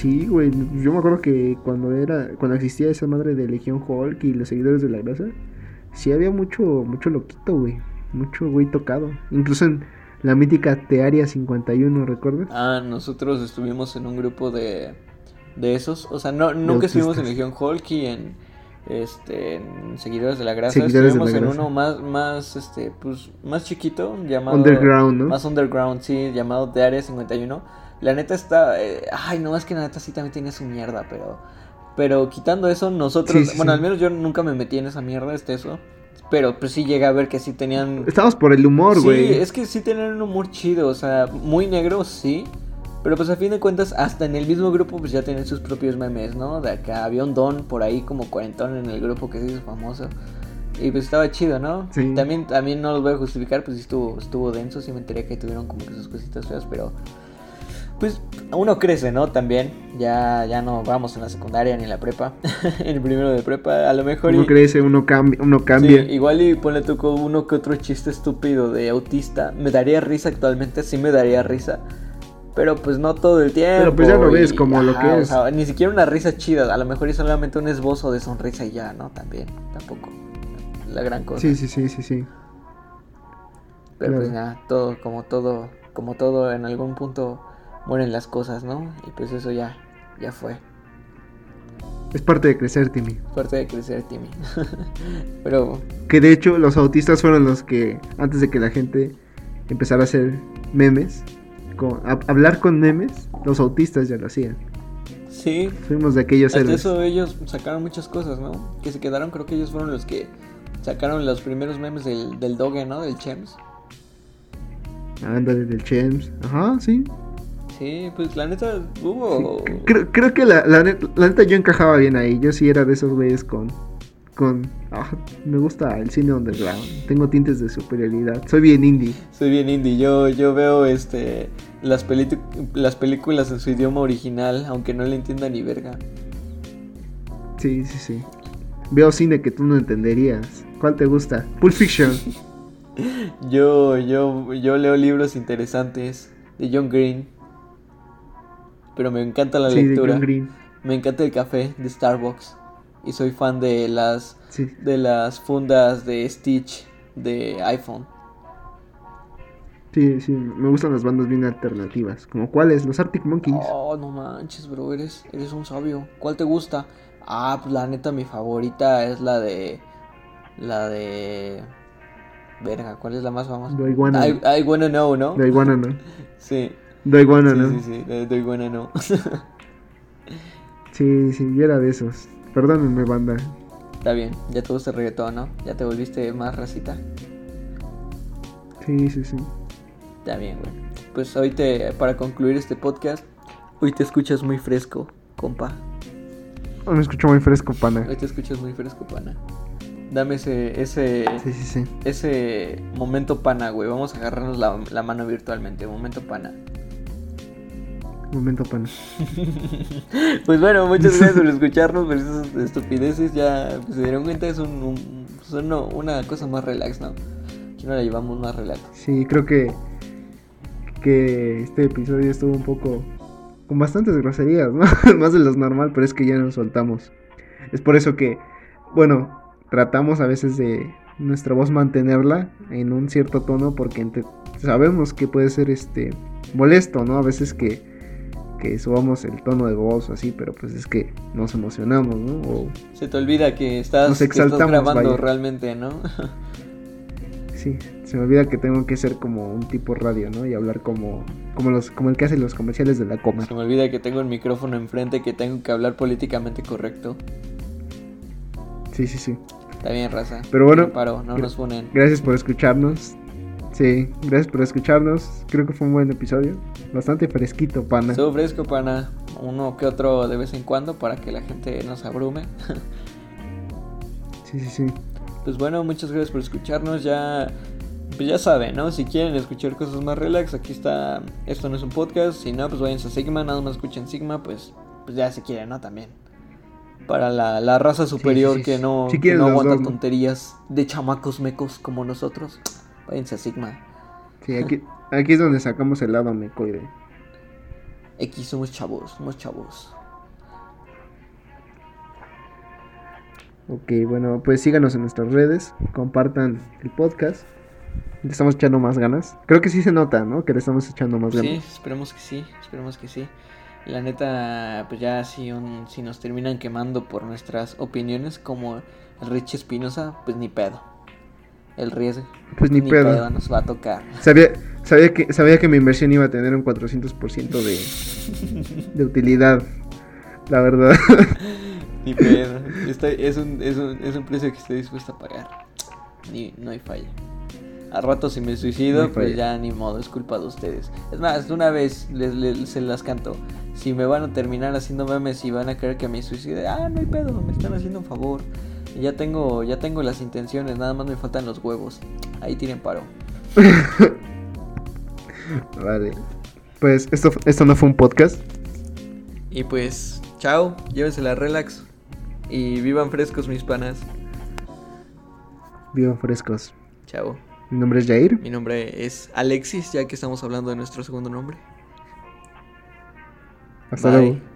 Sí, güey. Yo me acuerdo que cuando era, cuando existía esa madre de Legión Hulk y los seguidores de la grasa, sí había mucho, mucho loquito, güey. Mucho güey tocado. Incluso en la mítica Tearia 51, ¿recuerdas? Ah, nosotros estuvimos en un grupo de, de esos. O sea, no, nunca estuvimos en Legión Hulk y en este en seguidores de la grasa seguidores estuvimos de la en grasa. uno más más este pues más chiquito llamado Underground, ¿no? más underground sí llamado de área 51 la neta está eh, ay no es que la neta sí también tiene su mierda pero pero quitando eso nosotros Sí, sí, bueno sí. al menos yo nunca me metí en esa mierda este eso pero pues sí llegué a ver que sí tenían Estamos por el humor, sí güey. es que sí tenían un humor chido o sea muy negro sí pero pues a fin de cuentas, hasta en el mismo grupo pues ya tienen sus propios memes, ¿no? De acá había un don por ahí como cuarentón en el grupo que se hizo famoso. Y pues estaba chido, ¿no? Sí. También, también no los voy a justificar, pues sí estuvo, estuvo denso, sí me enteré que tuvieron como que sus cositas feas, pero pues uno crece, ¿no? También, ya, ya no vamos en la secundaria ni en la prepa, en el primero de prepa, a lo mejor... Uno y- crece, uno cambia, uno cambia. Sí, igual y ponle tú con uno que otro chiste estúpido de autista. Me daría risa actualmente, sí me daría risa. Pero pues no todo el tiempo. Pero, pues, ya lo y- ves como lo que o es. sea, ni siquiera una risa chida. A lo mejor es solamente un esbozo de sonrisa y ya, ¿no? También, tampoco. La gran cosa. Sí, sí, sí, sí, sí. Pero pues nada, todo, como todo, como todo, en algún punto mueren las cosas, ¿no? Y pues eso ya, ya fue. Es parte de crecer, Timmy. Suerte de crecer, Timmy. Pero Que de hecho los autistas fueron los que, antes de que la gente empezara a hacer memes, con- a- hablar con memes, los autistas ya lo hacían. sí, Fuimos de aquellos Hasta héroes. eso ellos sacaron muchas cosas, ¿no? Que se quedaron, creo que ellos fueron los que sacaron los primeros memes del, del Doge, ¿no? Del Chems. Ándale, del Chems. Ajá, sí. Sí, pues la neta hubo... Creo, creo que la, la, net- la neta yo encajaba bien ahí. Yo sí era de esos güeyes con. con ah, me gusta el cine underground. Tengo tintes de superioridad. Soy bien indie. Soy bien indie, yo, yo veo este las, las películas en su idioma original, aunque no le entienda ni verga. Sí, sí, sí. Veo cine que tú no entenderías. ¿Cuál te gusta? Pulp Fiction. Yo, yo, yo leo libros interesantes de John Green. Pero me encanta la sí, lectura. Green. Me encanta el café de Starbucks. Y soy fan de las Sí. de las fundas de Stitch de iPhone. Sí, sí, me gustan las bandas bien alternativas. ¿Como cuáles? Los Arctic Monkeys. Oh, no manches, bro, eres, eres un sabio. ¿Cuál te gusta? Ah, pues la neta, mi favorita es la de. La de. Verga, ¿cuál es la más famosa? I Wanna- I, I wanna know, ¿no? I Wanna Know. Sí, Do I Wanna sí, Know. sí, sí, de Do I wanna know. Sí, sí, yo era de esos. Perdónenme, banda. Está bien, ya te gusta el reggaetón, ¿no? Ya te volviste más racita. Sí, sí, sí. Está bien, güey. Pues hoy te, para concluir este podcast, hoy te escuchas muy fresco, compa. Oh, me escucho muy fresco, pana. Hoy te escuchas muy fresco, pana. Dame ese, ese, Sí, sí, sí. ese momento pana, güey. Vamos a agarrarnos la, la mano virtualmente. Momento pana. Momento, pana. Pues bueno, muchas gracias por escucharnos, por esas estupideces. Ya pues, se dieron cuenta, es un, un- uno- una cosa más relax, ¿no? Aquí no la llevamos más relax. Sí, creo que que este episodio estuvo un poco con bastantes groserías, ¿no? Más de los normal, pero es que ya nos soltamos. Es por eso que, bueno, tratamos a veces de nuestra voz mantenerla en un cierto tono porque sabemos que puede ser este molesto, ¿no? A veces que que subamos el tono de voz o así, pero pues es que nos emocionamos, ¿no? O, Se te olvida que estás, Nos que estás exaltamos, grabando vaya. realmente, ¿no? sí, se me olvida que tengo que ser como un tipo radio, ¿no? Y hablar como como los como el que hace los comerciales de la Comer. Se me olvida que tengo el micrófono enfrente, que tengo que hablar políticamente correcto. Sí, sí, sí. Está bien, raza. Pero bueno, No paro, no nos ponen. Gracias por escucharnos. Sí, gracias por escucharnos. Creo que fue un buen episodio. Bastante fresquito, pana. Estuvo fresco, pana. Uno que otro de vez en cuando para que la gente nos abrume. Sí, sí, sí. Pues bueno, muchas gracias por escucharnos. Ya, pues ya saben, ¿no? Si quieren escuchar cosas más relax, aquí está. Esto no es un podcast. Si no, pues váyanse a Sigma. Nada más escuchen Sigma, pues, pues ya si quieren, ¿no? También. Para la, la raza superior sí, que sí. no, Si que no aguanta tonterías de chamacos mecos como nosotros. Váyanse a Sigma. Sí, aquí, aquí es donde sacamos el lado mecoide. X somos chavos, somos chavos. Ok, bueno, pues síganos en nuestras redes, compartan el podcast. Le estamos echando más ganas. Creo que sí se nota, ¿no? Que le estamos echando más Sí, ganas. esperemos que sí, esperemos que sí. La neta, pues ya si, un, si nos terminan quemando por nuestras opiniones, como el Rich Espinosa, pues ni pedo. El riesgo. Pues ni pedo. nos va a tocar. Sabía, sabía, que, sabía que mi inversión iba a tener un 400% de, de utilidad. La verdad. Ni pedo. Estoy- es, un, es, un, es un precio que estoy dispuesto a pagar. Ni, no hay falla. A rato si me suicido, pues ya ni modo, es culpa de ustedes. Es más, de una vez les, les- se las canto. Si me van a terminar haciendo memes y van a creer que me suicide, ah, no hay pedo, me están haciendo un favor. Ya tengo, ya tengo las intenciones, nada más me faltan los huevos. Ahí tienen paro. vale. Pues esto, esto no fue un podcast. Y pues, chao, llévensela relax. Y vivan frescos mis panas. Vivan frescos. Chao. Mi nombre es Jair. Mi nombre es Alexis, ya que estamos hablando de nuestro segundo nombre. Hasta Bye. luego.